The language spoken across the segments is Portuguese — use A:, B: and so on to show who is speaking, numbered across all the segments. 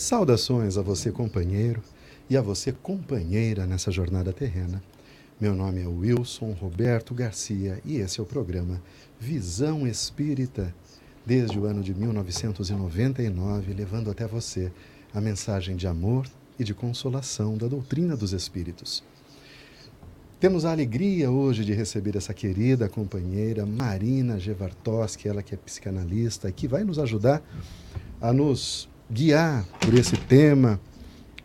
A: Saudações a você, companheiro, e a você, companheira, nessa jornada terrena. Meu nome é Wilson Roberto Garcia e esse é o programa Visão Espírita, desde o ano de 1999, levando até você a mensagem de amor e de consolação da doutrina dos Espíritos. Temos a alegria hoje de receber essa querida companheira Marina Gevartoski, ela que é psicanalista e que vai nos ajudar a nos guiar por esse tema,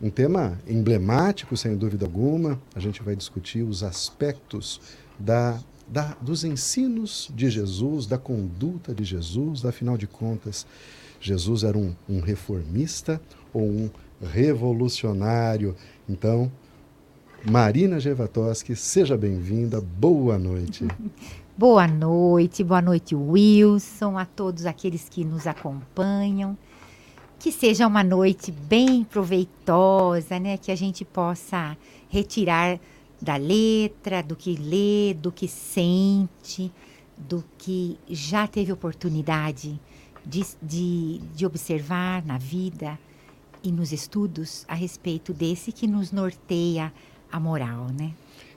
A: um tema emblemático, sem dúvida alguma. A gente vai discutir os aspectos da, da, dos ensinos de Jesus, da conduta de Jesus. Afinal de contas, Jesus era um, um reformista ou um revolucionário. Então, Marina Gevatoski, seja bem-vinda. Boa noite.
B: Boa noite, boa noite, Wilson, a todos aqueles que nos acompanham que seja uma noite bem proveitosa, né? Que a gente possa retirar da letra, do que lê, do que sente, do que já teve oportunidade de, de, de observar na vida e nos estudos a respeito desse que nos norteia a moral, né?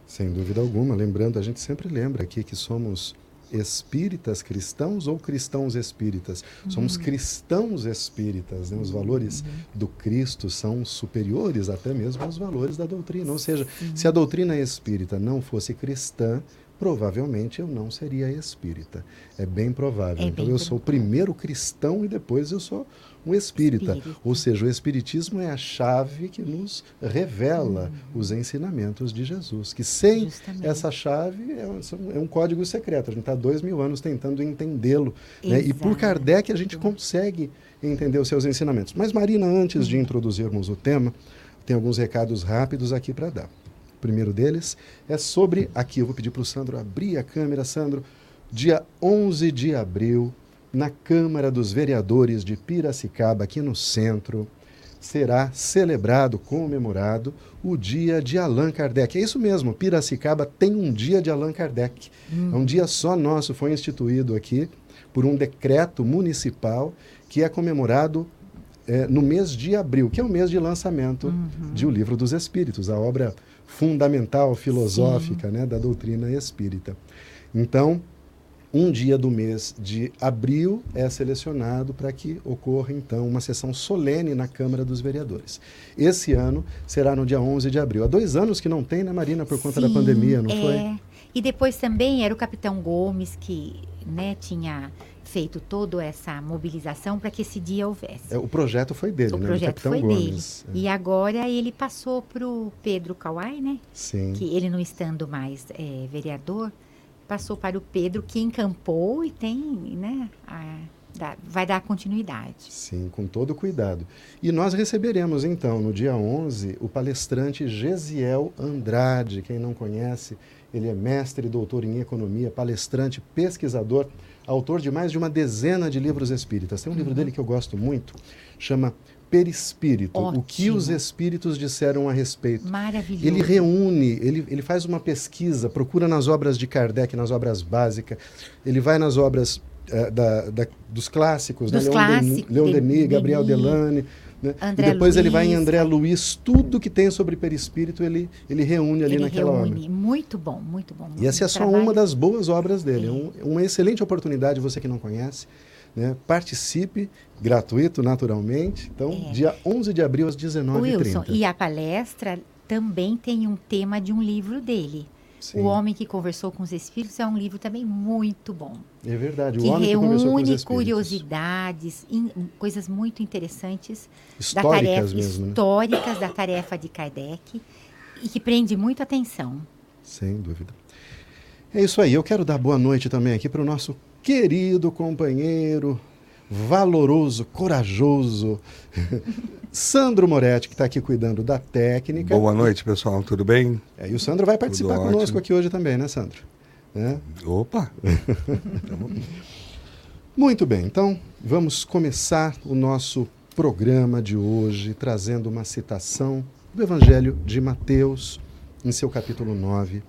A: Sem dúvida alguma. Lembrando, a gente sempre lembra aqui que somos espíritas cristãos ou cristãos espíritas. Uhum. Somos cristãos espíritas. Né? Os valores uhum. do Cristo são superiores até mesmo aos valores da doutrina. Ou seja, uhum. se a doutrina espírita não fosse cristã, provavelmente eu não seria espírita. É bem provável. É então bem eu sou o primeiro cristão e depois eu sou um espírita. espírita. Ou seja, o espiritismo é a chave que nos revela hum. os ensinamentos de Jesus. Que sem Justamente. essa chave é um, é um, código secreto. A gente está dois mil anos tentando entendê-lo. Né? E por Kardec a gente consegue entender os seus ensinamentos. Mas, Marina, antes de introduzirmos o tema, tem alguns recados rápidos aqui para dar. O primeiro deles é sobre, aqui eu vou pedir para o Sandro abrir a câmera. Sandro, dia 11 de abril, na Câmara dos Vereadores de Piracicaba, aqui no centro, será celebrado, comemorado, o dia de Allan Kardec. É isso mesmo, Piracicaba tem um dia de Allan Kardec. Hum. É um dia só nosso, foi instituído aqui por um decreto municipal que é comemorado é, no mês de abril, que é o mês de lançamento uhum. de O Livro dos Espíritos, a obra fundamental, filosófica né, da doutrina espírita. Então, um dia do mês de abril é selecionado para que ocorra, então, uma sessão solene na Câmara dos Vereadores. Esse ano será no dia 11 de abril. Há dois anos que não tem, né, Marina, por conta
B: Sim,
A: da pandemia, não
B: é.
A: foi?
B: E depois também era o capitão Gomes que né, tinha feito toda essa mobilização para que esse dia houvesse.
A: É, o projeto foi dele,
B: o
A: né?
B: O projeto foi Gomes. dele. É. E agora ele passou para o Pedro Kawai, né?
A: Sim.
B: Que ele não estando mais é, vereador, passou para o Pedro, que encampou e tem, né, a, da, vai dar continuidade.
A: Sim, com todo cuidado. E nós receberemos, então, no dia 11, o palestrante Gesiel Andrade. Quem não conhece, ele é mestre e doutor em economia, palestrante, pesquisador, autor de mais de uma dezena de livros espíritas. Tem um uhum. livro dele que eu gosto muito, chama perispírito, Ótimo. o que os espíritos disseram a respeito.
B: Maravilhoso.
A: Ele reúne, ele, ele faz uma pesquisa, procura nas obras de Kardec, nas obras básicas, ele vai nas obras uh, da, da, dos clássicos,
B: né? dos né? Leon, clássicos,
A: Leon Denis, Gabriel Delane. Né? e depois
B: Luiz,
A: ele vai em André Luiz, tudo que tem sobre perispírito ele, ele reúne ali
B: ele
A: naquela
B: reúne.
A: obra.
B: Muito bom, muito bom.
A: E essa é só trabalho. uma das boas obras dele. É. Um, uma excelente oportunidade, você que não conhece, né? Participe, gratuito, naturalmente. Então, é. dia 11 de abril, às 19h30.
B: Wilson, e a palestra também tem um tema de um livro dele. Sim. O Homem que Conversou com os Espíritos é um livro também muito bom.
A: É verdade. O
B: que
A: Homem
B: reúne
A: que Conversou com os
B: curiosidades, in, coisas muito interessantes
A: históricas
B: da tarefa,
A: mesmo, né?
B: históricas da tarefa de Kardec e que prende muito atenção.
A: Sem dúvida. É isso aí. Eu quero dar boa noite também aqui para o nosso querido companheiro, valoroso, corajoso, Sandro Moretti, que está aqui cuidando da técnica.
C: Boa noite, pessoal, tudo bem?
A: É, e o Sandro vai participar tudo conosco ótimo. aqui hoje também, né, Sandro? É?
C: Opa!
A: Muito bem, então vamos começar o nosso programa de hoje trazendo uma citação do Evangelho de Mateus, em seu capítulo 9,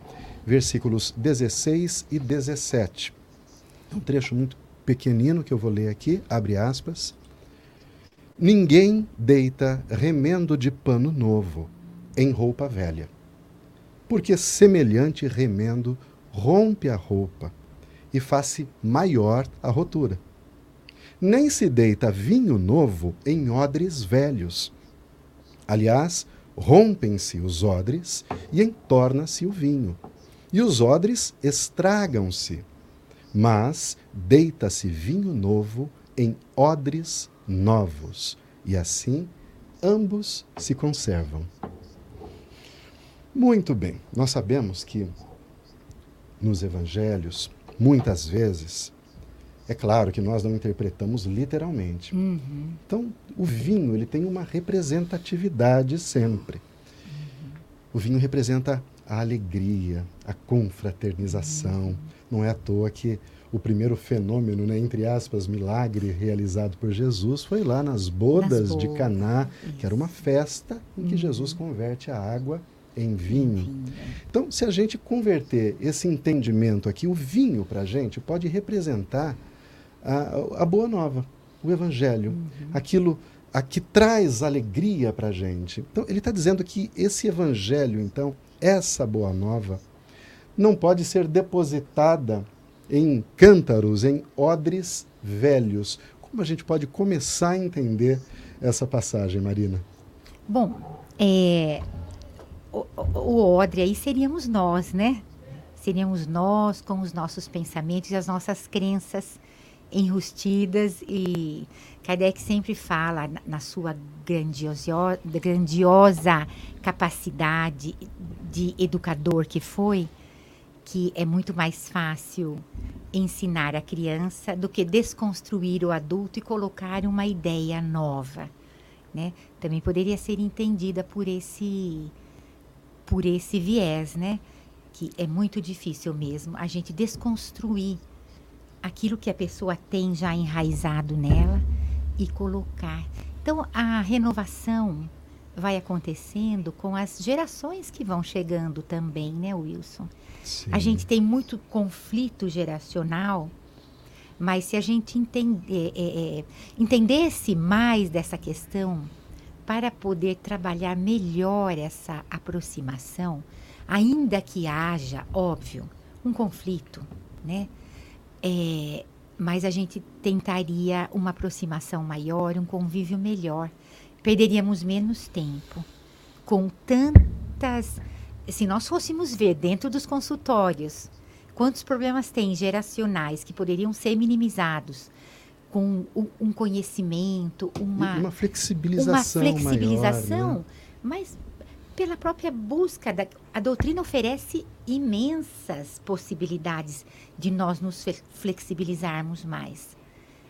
A: versículos 16 e 17. É um trecho muito pequenino que eu vou ler aqui, abre aspas. Ninguém deita remendo de pano novo em roupa velha, porque semelhante remendo rompe a roupa e faz-se maior a rotura. Nem se deita vinho novo em odres velhos. Aliás, rompem-se os odres e entorna-se o vinho. E os odres estragam-se. Mas deita-se vinho novo em odres novos, e assim ambos se conservam. Muito bem, nós sabemos que nos evangelhos, muitas vezes, é claro que nós não interpretamos literalmente.
B: Uhum.
A: Então, o vinho ele tem uma representatividade sempre. O vinho representa a alegria, a confraternização. Não é à toa que o primeiro fenômeno, né, entre aspas, milagre realizado por Jesus foi lá nas bodas, nas bodas. de Caná, Isso. que era uma festa em que uhum. Jesus converte a água em vinho. vinho. Então, se a gente converter esse entendimento aqui, o vinho para a gente pode representar a, a boa nova, o evangelho, uhum. aquilo a que traz alegria para a gente. Então, ele está dizendo que esse evangelho, então, essa boa nova, não pode ser depositada em cântaros, em odres velhos. Como a gente pode começar a entender essa passagem, Marina?
B: Bom, é, o, o odre aí seríamos nós, né? Seríamos nós com os nossos pensamentos e as nossas crenças enrustidas e Kardec sempre fala na, sua grandiosa capacidade de educador que foi, que é muito mais fácil ensinar a criança do que desconstruir o adulto e colocar uma ideia nova, né? Também poderia ser entendida por esse por esse viés, né? Que é muito difícil mesmo a gente desconstruir aquilo que a pessoa tem já enraizado nela e colocar. Então a renovação vai acontecendo com as gerações que vão chegando também, né, Wilson? Sim. A gente tem muito conflito geracional, mas se a gente entender, é, é, entendesse mais dessa questão, para poder trabalhar melhor essa aproximação, ainda que haja, óbvio, um conflito, né? É, mas a gente tentaria uma aproximação maior, um convívio melhor. Perderíamos menos tempo com tantas se nós fôssemos ver dentro dos consultórios quantos problemas tem geracionais que poderiam ser minimizados com um conhecimento, uma,
A: uma flexibilização,
B: uma flexibilização
A: maior, né?
B: mas pela própria busca da, a doutrina oferece imensas possibilidades de nós nos flexibilizarmos mais.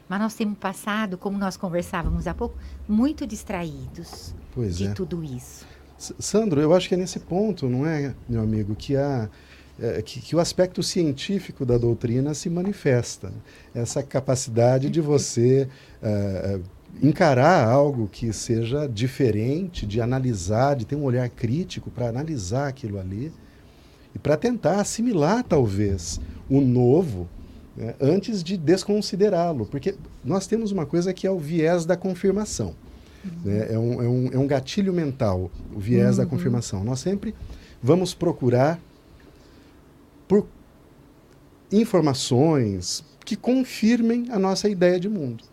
B: Mas nós temos passado, como nós conversávamos há pouco, muito distraídos
A: pois
B: de
A: é.
B: tudo isso.
A: Sandro, eu acho que é nesse ponto, não é, meu amigo, que há é, que, que, o aspecto científico da doutrina se manifesta. Essa capacidade de você é, encarar algo que seja diferente, de analisar, de ter um olhar crítico para analisar aquilo ali e para tentar assimilar, talvez, o novo né, antes de desconsiderá-lo. Porque nós temos uma coisa que é o viés da confirmação. Né? É, um, é, um, é um gatilho mental, o viés uhum. da confirmação. Nós sempre vamos procurar por informações que confirmem a nossa ideia de mundo.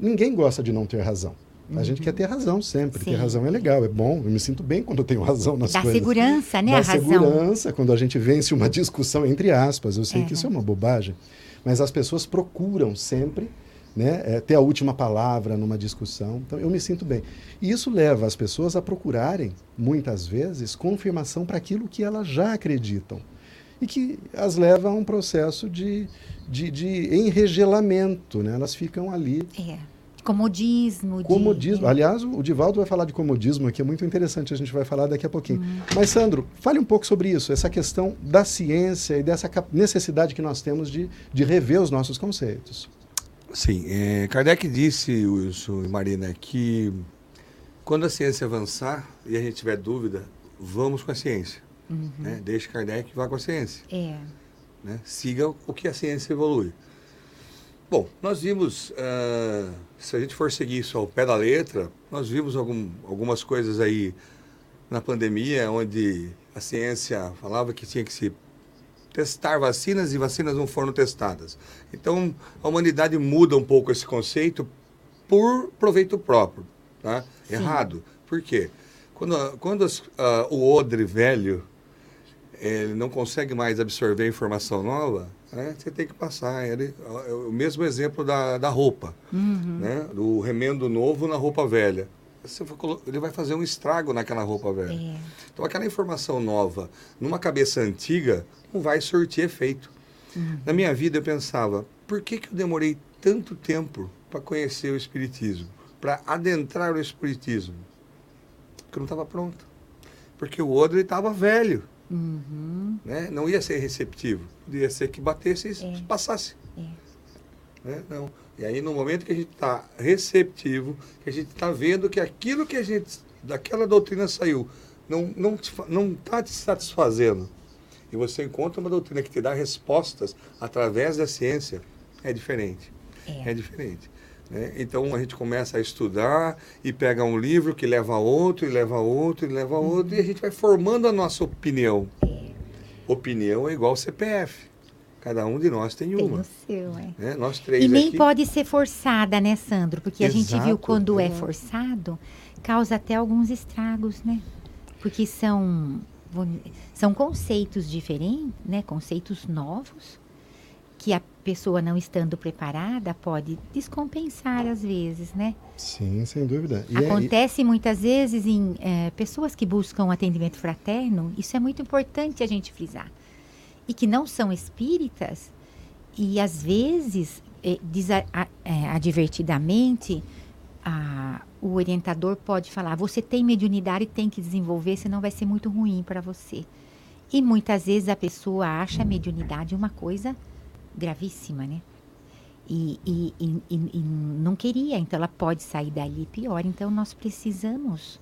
A: Ninguém gosta de não ter razão. A uhum. gente quer ter razão sempre. Sim. Ter razão é legal, é bom. Eu me sinto bem quando eu tenho razão nas
B: Dá
A: coisas.
B: Dá segurança, né?
A: Dá
B: a
A: segurança razão. quando a gente vence uma discussão entre aspas. Eu sei é. que isso é uma bobagem. Mas as pessoas procuram sempre né, é, ter a última palavra numa discussão. Então, eu me sinto bem. E isso leva as pessoas a procurarem, muitas vezes, confirmação para aquilo que elas já acreditam. E que as leva a um processo de, de, de enregelamento. Né? Elas ficam ali.
B: É. Comodismo.
A: Comodismo.
B: De...
A: Aliás, o Divaldo vai falar de comodismo aqui, é muito interessante, a gente vai falar daqui a pouquinho. Hum. Mas, Sandro, fale um pouco sobre isso, essa questão da ciência e dessa necessidade que nós temos de, de rever os nossos conceitos.
C: Sim, é, Kardec disse, Wilson e Marina, que quando a ciência avançar e a gente tiver dúvida, vamos com a ciência. Uhum. Né? Deixe Kardec vá com a ciência.
B: É.
C: Né? Siga o que a ciência evolui. Bom, nós vimos, uh, se a gente for seguir isso ao pé da letra, nós vimos algum, algumas coisas aí na pandemia, onde a ciência falava que tinha que se testar vacinas e vacinas não foram testadas. Então, a humanidade muda um pouco esse conceito por proveito próprio. Tá? Errado. Por quê? Quando, quando as, uh, o odre velho ele não consegue mais absorver informação nova, né, você tem que passar. Ele, é o mesmo exemplo da, da roupa, uhum. né, do remendo novo na roupa velha. Você ele vai fazer um estrago naquela roupa velha. É. Então, aquela informação nova, numa cabeça antiga, não vai surtir efeito. Uhum. Na minha vida, eu pensava, por que, que eu demorei tanto tempo para conhecer o Espiritismo? Para adentrar o Espiritismo? Porque eu não estava pronto. Porque o Odre estava velho. Uhum. Né? Não ia ser receptivo. Podia ser que batesse e é. passasse. É. Né? Não. E aí, no momento que a gente está receptivo, que a gente está vendo que aquilo que a gente, daquela doutrina saiu, não está não, não tá te satisfazendo, e você encontra uma doutrina que te dá respostas através da ciência, é diferente. É, é diferente. Né? Então a gente começa a estudar e pega um livro que leva a outro, e leva a outro, e leva a outro, e a gente vai formando a nossa opinião. Opinião é igual CPF. Cada um de nós tem uma. Tem o seu, é. Né? Nós três
B: e nem
C: aqui...
B: pode ser forçada, né, Sandro? Porque Exato, a gente viu quando é. é forçado, causa até alguns estragos, né? Porque são, são conceitos diferentes, né? Conceitos novos que a pessoa não estando preparada pode descompensar às vezes, né?
A: Sim, sem dúvida.
B: E Acontece muitas vezes em é, pessoas que buscam atendimento fraterno, isso é muito importante a gente frisar. E que não são espíritas, e às vezes, é, é, advertidamente, a, o orientador pode falar: você tem mediunidade e tem que desenvolver, senão vai ser muito ruim para você. E muitas vezes a pessoa acha a mediunidade uma coisa gravíssima, né? E, e, e, e, não queria, então ela pode sair dali pior. Então nós precisamos,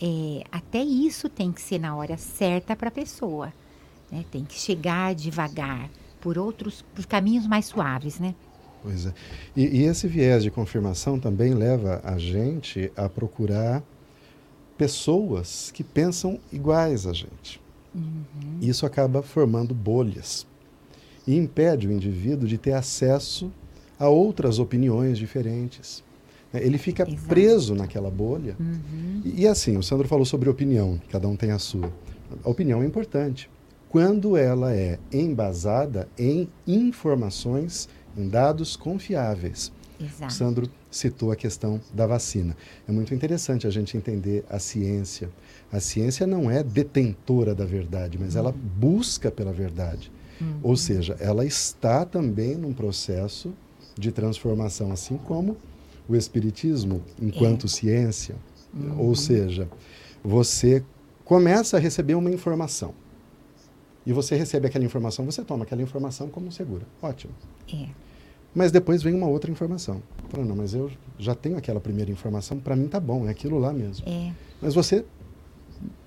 B: é, até isso tem que ser na hora certa para a pessoa, né? Tem que chegar devagar por outros, por caminhos mais suaves, né?
A: Pois é. E, esse viés de confirmação também leva a gente a procurar pessoas que pensam iguais a gente. Uhum. Isso acaba formando bolhas e impede o indivíduo de ter acesso a outras opiniões diferentes. É, ele fica Exato. preso naquela bolha. Uhum. E, e, assim, o Sandro falou sobre opinião, cada um tem a sua. A opinião é importante. Quando ela é embasada em informações, em dados confiáveis. Exato. O Sandro citou a questão da vacina. É muito interessante a gente entender a ciência. A ciência não é detentora da verdade, mas uhum. ela busca pela verdade. Uhum. Ou seja, ela está também num processo de transformação, assim como o Espiritismo, enquanto é. ciência. Uhum. Ou seja, você começa a receber uma informação. E você recebe aquela informação, você toma aquela informação como segura. Ótimo. É. Mas depois vem uma outra informação. Fala, não, mas eu já tenho aquela primeira informação, para mim tá bom, é aquilo lá mesmo. É. Mas você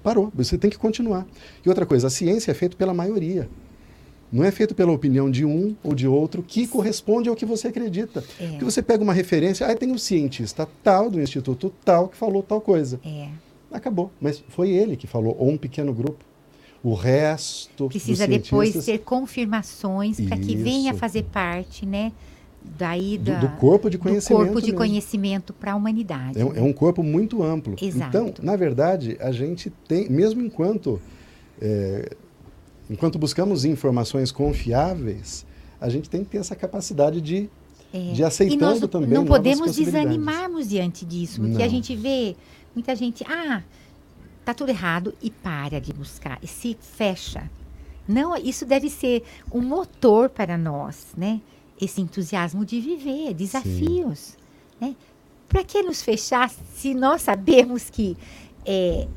A: parou, você tem que continuar. E outra coisa, a ciência é feita pela maioria. Não é feito pela opinião de um ou de outro que corresponde ao que você acredita. É. Porque você pega uma referência, aí tem um cientista tal, do instituto tal, que falou tal coisa. É. Acabou. Mas foi ele que falou, ou um pequeno grupo. O resto.
B: Precisa depois ter confirmações para que venha fazer parte, né? Daí da,
A: do, do corpo de conhecimento.
B: Do corpo de mesmo. conhecimento para a humanidade.
A: É, né? é, um corpo muito amplo. Exato. Então, na verdade, a gente tem, mesmo enquanto é, enquanto buscamos informações confiáveis, a gente tem que ter essa capacidade de, é. de aceitando nós também.
B: Não podemos desanimarmos diante disso, porque não. a gente vê muita gente, ah, tá tudo errado e para de buscar e se fecha. Não, isso deve ser um motor para nós, né? Esse entusiasmo de viver, desafios, né? Para que nos fechar se nós sabemos que é,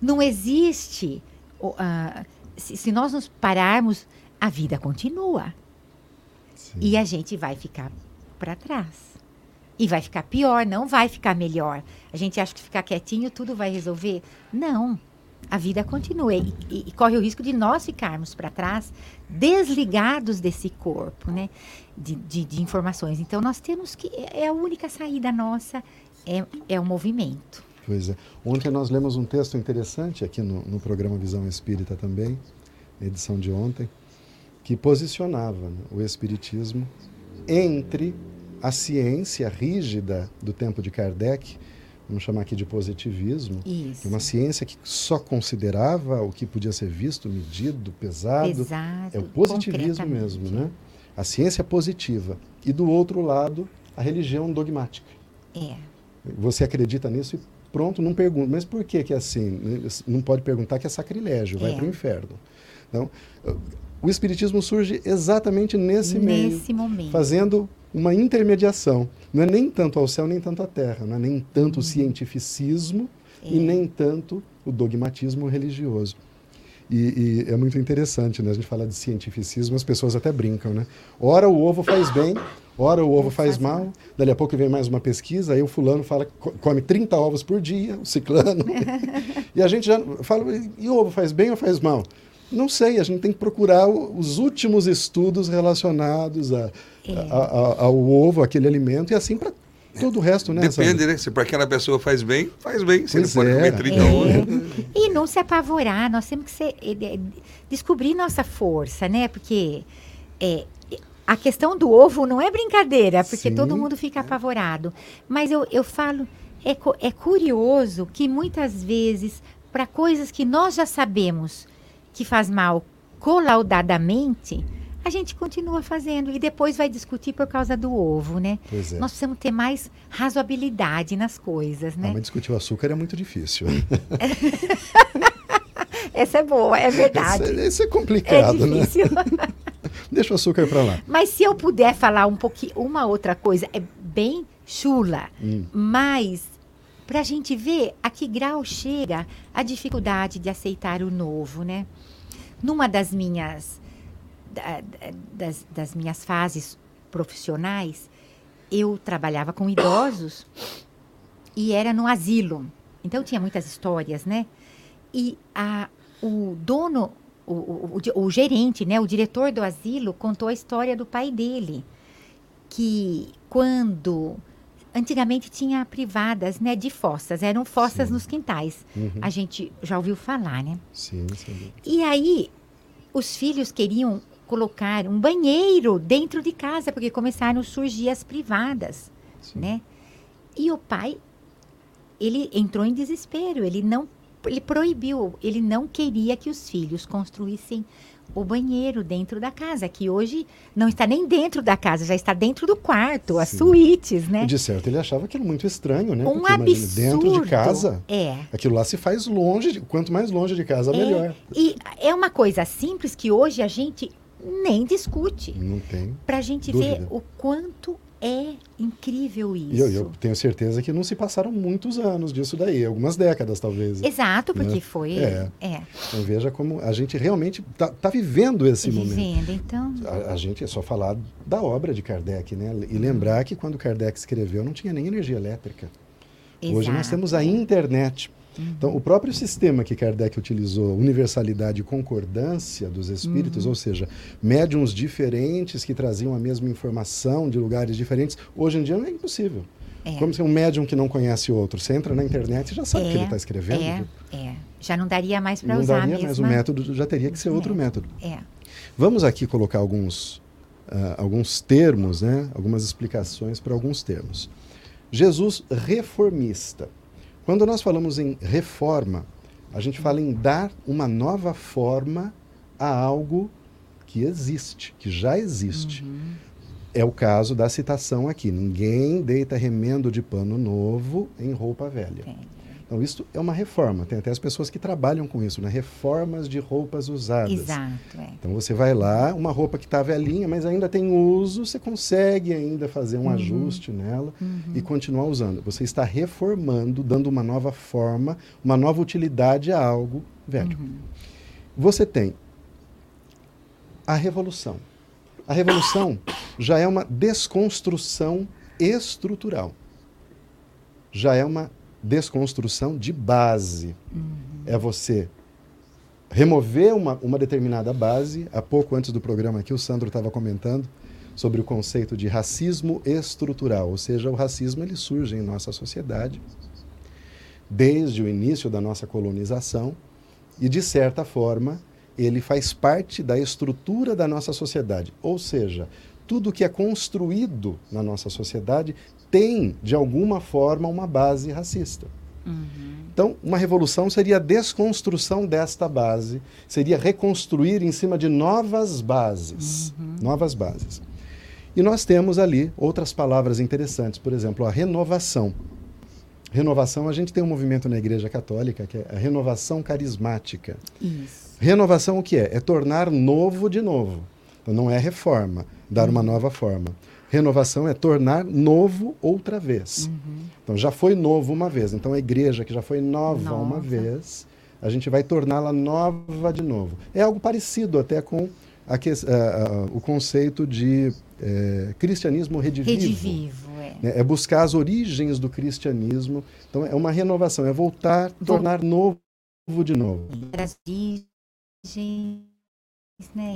B: não existe uh, se, se, nós nos pararmos, a vida continua. Sim. E a gente vai ficar para trás. E vai ficar pior, não vai ficar melhor. A gente acha que ficar quietinho tudo vai resolver. Não. A vida continua. E, e, e corre o risco de nós ficarmos para trás desligados desse corpo, né? De, de, de, informações. Então, nós temos que. É a única saída nossa, é, é o movimento.
A: É. Ontem nós lemos um texto interessante aqui no, no programa Visão Espírita também, edição de ontem, que posicionava né, o Espiritismo entre a ciência rígida do tempo de Kardec, vamos chamar aqui de positivismo,
B: Isso.
A: uma ciência que só considerava o que podia ser visto, medido, pesado.
B: Pesado,
A: é o positivismo mesmo, né? A ciência positiva. E do outro lado, a religião dogmática.
B: É.
A: Você acredita nisso e pronto, não pergunta. Mas por que que é assim? Não pode perguntar que é sacrilégio, vai
B: É.
A: para o inferno. Então, o espiritismo surge exatamente nesse, meio,
B: Nesse momento.
A: fazendo uma intermediação. Não é nem tanto ao céu, nem tanto à terra. Não é nem tanto
B: Uhum.
A: o cientificismo e
B: É.
A: nem tanto o dogmatismo religioso. E, e é muito interessante, né? A gente fala de cientificismo, as pessoas até brincam, né? Ora o ovo faz bem, ora o ovo faz
B: faz
A: mal.
B: mal.
A: Dali a pouco vem mais uma pesquisa, aí o fulano fala que co- come 30 ovos por dia, o ciclano. e a gente já fala, e o ovo faz bem ou faz mal? Não sei, a gente tem que procurar os últimos estudos relacionados a-
B: É.
A: a- a- ao ovo, aquele alimento, e assim para todo o resto, né?
C: Depende,
A: Sandra?
C: né? Se para aquela pessoa faz bem, faz bem. Se
A: Pois
C: ele pode
A: é.
C: comer 30
B: É. E não se apavorar, nós temos que ser, eh, descobrir nossa força, né? Porque é, a questão do ovo não é brincadeira, porque
A: Sim.
B: todo mundo fica apavorado. Mas eu, eu falo, é, é curioso que muitas vezes, para coisas que nós já sabemos que faz mal colaudadamente, a gente continua fazendo e depois vai discutir por causa do ovo, né?
A: Pois é.
B: Nós precisamos ter mais razoabilidade nas coisas,
A: Ah,
B: né?
A: mas discutir o açúcar é muito difícil.
B: Essa é boa, é verdade.
A: Isso é, é
B: É
A: complicado, né?
B: difícil.
A: Deixa o açúcar para lá.
B: Mas se eu puder falar um pouquinho, uma outra coisa, é bem chula,
A: Hum.
B: mas para a gente ver a que grau chega a dificuldade de aceitar o novo, né? Numa das minhas, da- da- das, das minhas fases profissionais, eu trabalhava com idosos e era no asilo. Então tinha muitas histórias, né? E a, o dono, o, o, o o gerente, né, o diretor do asilo, contou a história do pai dele. Que quando. Antigamente tinha privadas, né, de fossas, eram fossas
A: Sim.
B: nos quintais.
A: Uhum.
B: A gente já ouviu falar, né?
A: Sim, sim.
B: E aí, os filhos queriam colocar um banheiro dentro de casa, porque começaram a surgir as privadas,
A: sim.
B: né? E o pai, ele entrou em desespero, ele não, ele proibiu, ele não queria que os filhos construíssem o banheiro dentro da casa, que hoje não está nem dentro da casa, já está dentro do quarto, as
A: Sim.
B: suítes, né?
A: De certo, ele achava aquilo muito estranho, né?
B: Um
A: Porque, imagina,
B: absurdo.
A: dentro de casa,
B: É.
A: aquilo lá se faz longe, de- quanto mais longe de casa,
B: É,
A: melhor.
B: E é uma coisa simples que hoje a gente nem discute.
A: Não tem.
B: Para a gente ver
A: Dúvida.
B: o quanto é incrível isso.
A: E eu, eu tenho certeza que não se passaram muitos anos disso daí, algumas décadas talvez.
B: Exato, porque
A: Né?
B: foi.
A: É.
B: é
A: Então veja como a gente realmente está vivendo esse momento.
B: vivendo. Então,
A: A, a gente é só falar da obra de Kardec, né? E lembrar que quando Kardec escreveu não tinha nem energia elétrica. Hoje nós
B: exato.
A: temos a internet. Então, o próprio sistema que Kardec utilizou, universalidade e concordância dos espíritos,
B: Uhum.
A: ou seja, médiums diferentes que traziam a mesma informação de lugares diferentes, hoje em dia não é impossível.
B: É.
A: Como se um médium que não conhece outro, você entra na internet e já sabe o que ele está escrevendo.
B: É, é. Já não daria mais para
A: Não
B: usar
A: daria
B: a
A: mais, o método já teria que ser outro método.
B: É.
A: Vamos aqui colocar alguns, ah, alguns termos, né? algumas explicações para alguns termos. Jesus reformista. Quando nós falamos em reforma, a gente fala em dar uma nova forma a algo que existe, que já existe.
B: Uhum.
A: É o caso da citação aqui: ninguém deita remendo de pano novo em roupa velha.
B: Velha.
A: Então, isso é uma reforma. Tem até as pessoas que trabalham com isso, né? Reformas de roupas usadas.
B: Exato, é.
A: Então você vai lá, uma roupa que está velhinha, mas ainda tem uso, você consegue ainda fazer um ajuste nela
B: Uhum.
A: e continuar usando. Você está reformando, dando uma nova forma, uma nova utilidade a algo velho.
B: Uhum.
A: Você tem a revolução. A revolução já é uma desconstrução estrutural. Já é uma desconstrução de base.
B: Uhum.
A: É você remover uma, uma determinada base. Há pouco antes do programa aqui, o Sandro estava comentando sobre o conceito de racismo estrutural, ou seja, o racismo ele surge em nossa sociedade desde o início da nossa colonização e de certa forma ele faz parte da estrutura da nossa sociedade, ou seja, tudo que é construído na nossa sociedade tem de alguma forma uma base racista. Uhum. Então, uma revolução seria a desconstrução desta base, seria reconstruir em cima de novas bases, uhum. novas bases. E nós temos ali outras palavras interessantes, por exemplo, a renovação. Renovação, a gente tem um movimento na Igreja Católica que é a renovação carismática.
B: Isso.
A: Renovação o que é? É tornar novo de novo. Então não é reforma, dar uhum. uma nova forma. Renovação é tornar novo outra vez. Uhum. Então já foi novo uma vez. Então a igreja que já foi nova, nova. uma vez, a gente vai torná-la nova de novo. É algo parecido até com a que, uh, uh, o conceito de uh, cristianismo redivivo.
B: Redivivo, é.
A: Né? É buscar as origens do cristianismo. Então é uma renovação, é voltar, tornar novo de novo.
B: As origens?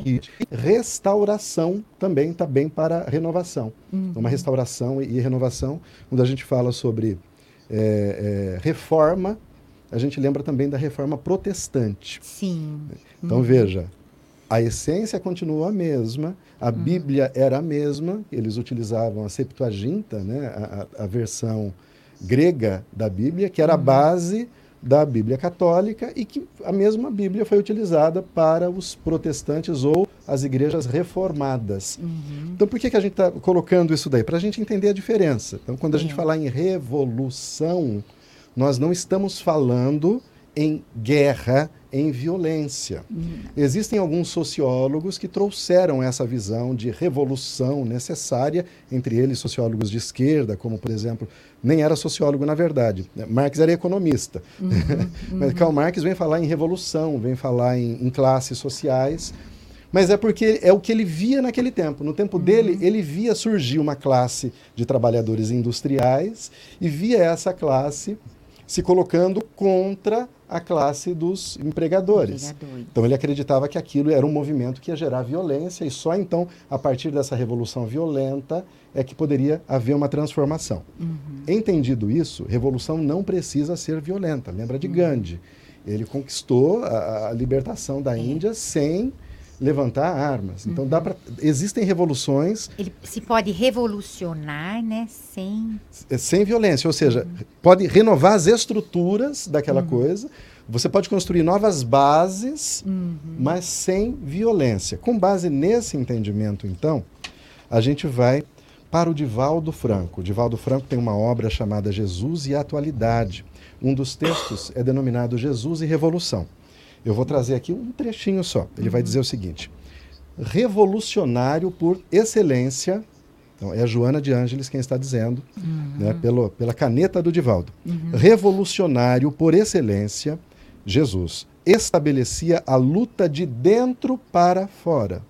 A: E restauração também está bem para renovação. Uhum. Uma restauração e, e, renovação, quando a gente fala sobre é, é, reforma, a gente lembra também da reforma protestante.
B: Sim.
A: Então uhum. veja, a essência continuou a mesma, a uhum. Bíblia era a mesma, eles utilizavam a Septuaginta, né, a, a versão grega da Bíblia, que era a uhum. base da Bíblia católica e que a mesma Bíblia foi utilizada para os protestantes ou as igrejas reformadas. Uhum. Então, por que, que a gente está colocando isso daí? Para a gente entender a diferença. Então, quando a gente falar em revolução, nós não estamos falando em guerra, em violência. Uhum. Existem alguns sociólogos que trouxeram essa visão de revolução necessária, entre eles sociólogos de esquerda, como, por exemplo, nem era sociólogo na verdade, Marx era economista. Uhum, uhum. Mas Karl Marx vem falar em revolução, vem falar em, em, classes sociais, mas é porque é o que ele via naquele tempo. No tempo uhum. dele, ele via surgir uma classe de trabalhadores industriais e via essa classe se colocando contra a classe dos empregadores. Então ele acreditava que aquilo era um movimento que ia gerar violência e só então, a partir dessa revolução violenta, é que poderia haver uma transformação. Uhum. Entendido isso, revolução não precisa ser violenta. Lembra de uhum. Gandhi? Ele conquistou a, a libertação da é. Índia sem levantar armas. Então uhum. dá para existem revoluções.
B: Ele se pode revolucionar, né, sem
A: é, sem violência, ou seja, uhum. pode renovar as estruturas daquela uhum. coisa. Você pode construir novas bases, uhum. mas sem violência. Com base nesse entendimento, então, a gente vai para o Divaldo Franco. O Divaldo Franco tem uma obra chamada Jesus e a Atualidade. Um dos textos é denominado Jesus e Revolução. Eu vou trazer aqui um trechinho só. Ele uhum. vai dizer o seguinte: revolucionário por excelência. Então, é a Joana de Ângeles quem está dizendo, uhum. né, pelo, pela caneta do Divaldo. Uhum. Revolucionário por excelência, Jesus estabelecia a luta de dentro para fora,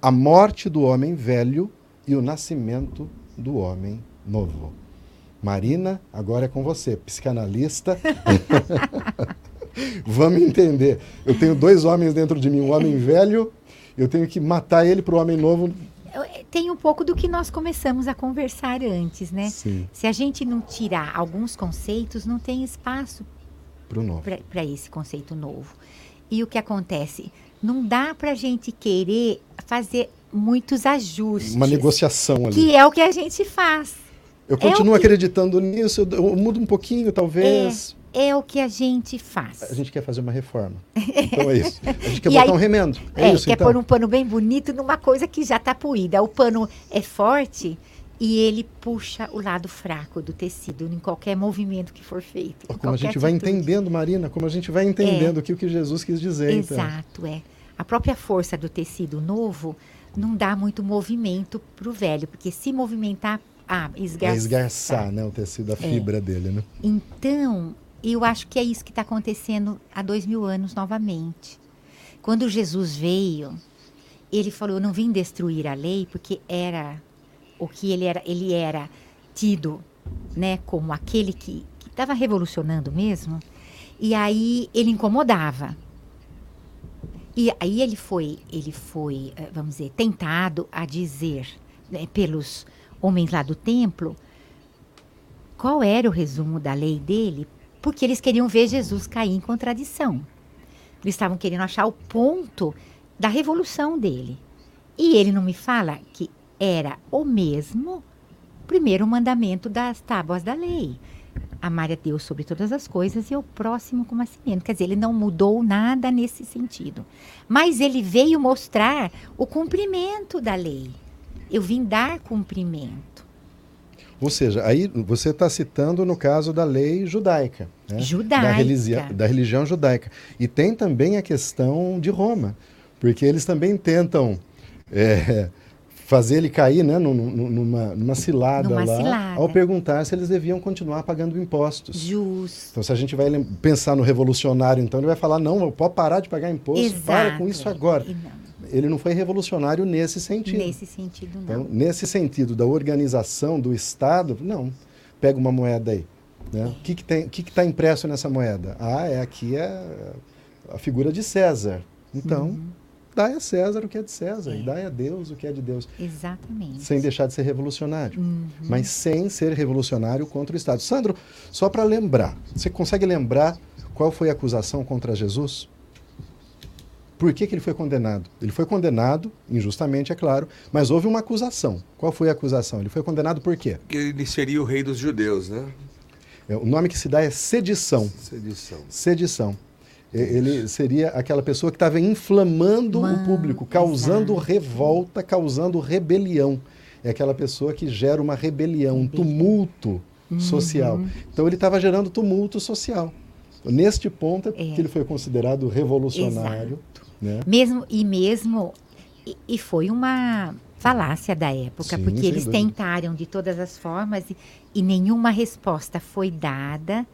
A: a morte do homem velho e o nascimento do homem novo. Marina, agora é com você, psicanalista. Vamos entender. Eu tenho dois homens dentro de mim, um homem velho, eu tenho que matar ele para o homem novo.
B: Eh, tem um pouco do que nós começamos a conversar antes, né?
A: Sim.
B: Se a gente não tirar alguns conceitos, não tem espaço
A: para
B: esse conceito novo. E o que acontece? Não dá para a gente querer fazer muitos ajustes.
A: Uma negociação ali.
B: Que é o que a gente faz.
A: Eu continuo é que... acreditando nisso, eu, eu, mudo um pouquinho, talvez.
B: É o que a gente faz.
A: A gente quer fazer uma reforma. Então é isso. A gente quer botar aí, um remendo. É, é isso,
B: quer
A: então.
B: pôr um pano bem bonito numa coisa que já está puída. O pano é forte e ele puxa o lado fraco do tecido em qualquer movimento que for feito.
A: Como a gente atitude. vai entendendo, Marina, como a gente vai entendendo é, o que Jesus quis dizer.
B: Então. Exato, então. é. A própria força do tecido novo não dá muito movimento para o velho, porque se movimentar, ah, esgarçar. É
A: esgarçar, né, o tecido, a é. fibra é. dele, né?
B: Então, e eu acho que é isso que está acontecendo há dois mil anos novamente. Quando Jesus veio, ele falou: Eu não vim destruir a lei, porque era o que ele era, ele era tido né, como aquele que estava revolucionando mesmo. E aí ele incomodava. E aí ele foi, ele foi, eh, vamos dizer, tentado a dizer né, pelos homens lá do templo qual era o resumo da lei dele, porque eles queriam ver Jesus cair em contradição. Eles estavam querendo achar o ponto da revolução dele. E ele não me fala que era o mesmo primeiro mandamento das tábuas da lei. Amar a Deus sobre todas as coisas e o próximo como a si mesmo. Quer dizer, ele não mudou nada nesse sentido. Mas ele veio mostrar o cumprimento da lei. Eu vim dar cumprimento.
A: Ou seja, aí você está citando no caso da lei judaica. Né?
B: Judaica.
A: Da, religião, da religião judaica. E tem também a questão de Roma, porque eles também tentam é, fazer ele cair né, numa, numa cilada
B: Numa
A: lá,
B: cilada.
A: ao perguntar se eles deviam continuar pagando impostos.
B: Justo.
A: Então, se a gente vai pensar no revolucionário, então ele vai falar, não, pode parar de pagar imposto,
B: Exato.
A: para com isso agora.
B: E não,
A: Ele não foi revolucionário nesse sentido.
B: nesse sentido, não.
A: Então, nesse sentido da organização do Estado, não. Pega uma moeda aí. Né? O que está que que que tá impresso nessa moeda? Ah, é aqui é a figura de César. Então,
B: Uhum.
A: dai a César o que é de César,
B: É.
A: e dai a Deus o que é de Deus.
B: Exatamente.
A: Sem deixar de ser revolucionário.
B: Uhum.
A: Mas sem ser revolucionário contra o Estado. Sandro, só para lembrar, você consegue lembrar qual foi a acusação contra Jesus? Por que, que ele foi condenado? Ele foi condenado, injustamente, é claro, mas houve uma acusação. Qual foi a acusação? Ele foi condenado por quê?
C: Que ele seria o rei dos judeus, né?
A: É, O nome que se dá é sedição.
C: Sedição.
A: Sedição. Ele seria aquela pessoa que estava inflamando
B: Man-
A: o público, causando
B: exato.
A: revolta, causando rebelião. É aquela pessoa que gera uma rebelião, um tumulto
B: Uhum.
A: social. Então ele estava gerando tumulto social. Neste ponto é
B: É.
A: que ele foi considerado revolucionário. Né?
B: Mesmo e mesmo e, e foi uma falácia da época,
A: Sim,
B: porque eles
A: dúvida.
B: tentaram de todas as formas e, e nenhuma resposta foi dada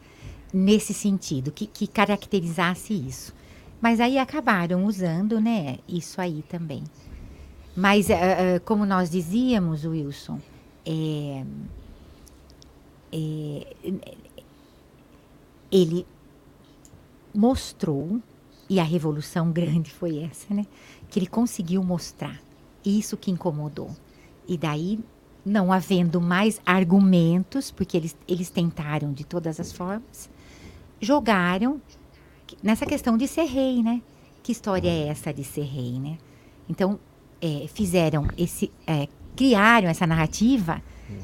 B: nesse sentido que, que caracterizasse isso. Mas aí acabaram usando, né, isso aí também. Mas ah, ah, como nós dizíamos, Wilson, é, é, ele mostrou, e a revolução grande foi essa, né? Que ele conseguiu mostrar. Isso que incomodou. E daí, não havendo mais argumentos, porque eles, eles tentaram de todas as formas, jogaram nessa questão de ser rei, né? Que história é essa de ser rei, né? Então, é, fizeram esse. é, criaram essa narrativa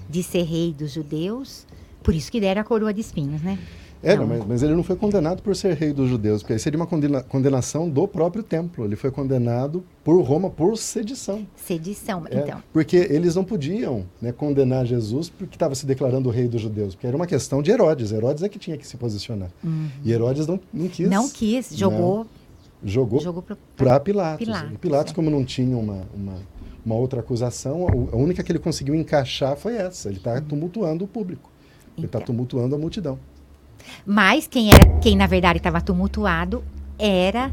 B: de ser rei dos judeus, por isso que deram a coroa de espinhos, né?
A: É,
B: Não.
A: não, mas, mas ele não foi condenado por ser rei dos judeus, porque aí seria uma condena- condenação do próprio templo. Ele foi condenado por Roma por sedição.
B: Sedição.
A: É,
B: Então,
A: Porque eles não podiam né, condenar Jesus porque estava se declarando rei dos judeus, porque era uma questão de Herodes. Herodes é que tinha que se posicionar. E Herodes não, não quis.
B: não quis, jogou,
A: Jogou
B: jogou pro,
A: para Pilatos.
B: Pilatos,
A: E Pilatos,
B: é.
A: como não tinha uma, uma, uma outra acusação, a- única que ele conseguiu encaixar foi essa. Ele está tumultuando o público. Ele está
B: Uhum. Então.
A: tumultuando a multidão.
B: Mas quem era, quem na verdade estava tumultuado era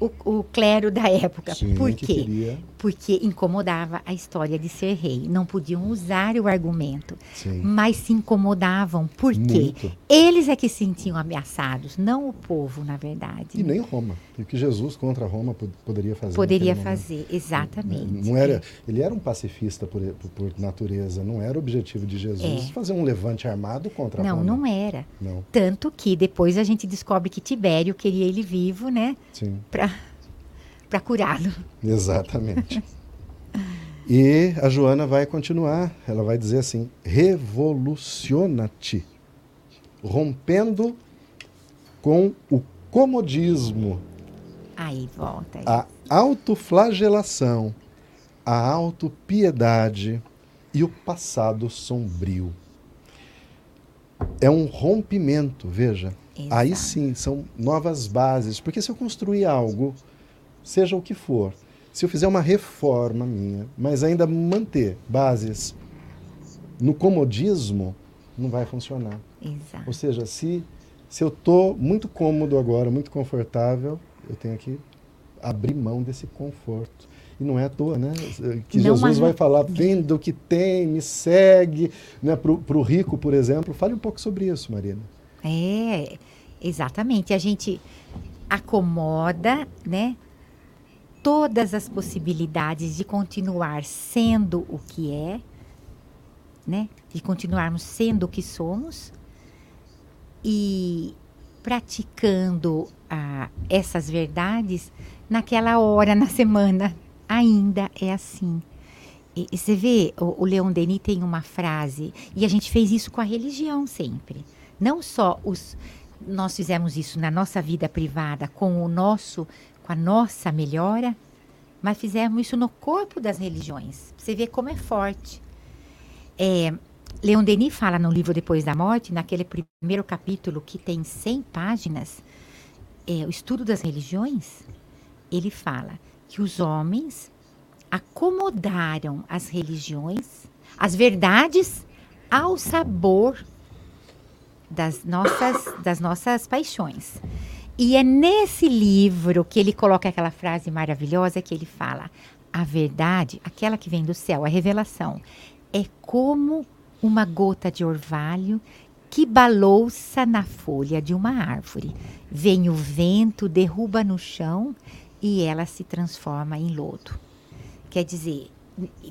B: o, o clero da época.
A: Sim,
B: Por
A: que
B: quê?
A: queria-
B: Porque incomodava a história de ser rei. Não podiam usar o argumento,
A: Sim.
B: mas se incomodavam. Por quê?
A: Muito.
B: Eles é que se sentiam ameaçados, não o povo, na verdade.
A: E nem Roma. E o que Jesus contra Roma pod- poderia fazer.
B: Poderia fazer, exatamente.
A: Não era, ele era um pacifista por, por, natureza, não era o objetivo de Jesus
B: É.
A: fazer um levante armado contra
B: Não,
A: Roma.
B: não era.
A: Não,
B: Tanto que depois a gente descobre que Tibério queria ele vivo, né?
A: sim,
B: Para curá-lo.
A: exatamente. e a Joana vai continuar, ela vai dizer assim: revoluciona-te, rompendo com o comodismo,
B: Aí volta. aí.
A: a autoflagelação, a autopiedade e o passado sombrio. É um rompimento, veja. Aí
B: Exato.
A: sim, são novas bases. Porque se eu construir algo, seja o que for, se eu fizer uma reforma minha, mas ainda manter bases no comodismo, não vai funcionar.
B: Exato.
A: Ou seja, se, se eu estou muito cômodo agora, muito confortável, eu tenho que abrir mão desse conforto. E não é à toa, né? Que
B: Não
A: Jesus
B: há-
A: vai falar, venda o que tem, me segue. Né? Para o rico, por exemplo. Fale um pouco sobre isso, Marina.
B: É, exatamente. A gente acomoda, né? Todas as possibilidades de continuar sendo o que é, né? De continuarmos sendo o que somos e praticando ah, essas verdades naquela hora na semana. Ainda é assim. E, e você vê, o, o Leon Denis tem uma frase, e a gente fez isso com a religião sempre. Não só os. Nós fizemos isso na nossa vida privada, com o nosso, com a nossa melhora, mas fizemos isso no corpo das religiões. Você vê como é forte. É, Leon Denis fala no livro Depois da Morte, naquele primeiro capítulo que tem 100 páginas, é, o estudo das religiões, ele fala que os homens acomodaram as religiões, as verdades, ao sabor das nossas, das nossas paixões. E é nesse livro que ele coloca aquela frase maravilhosa que ele fala: a verdade, aquela que vem do céu, a revelação, é como uma gota de orvalho que balouça na folha de uma árvore. Vem o vento, derruba no chão e ela se transforma em lodo. Quer dizer,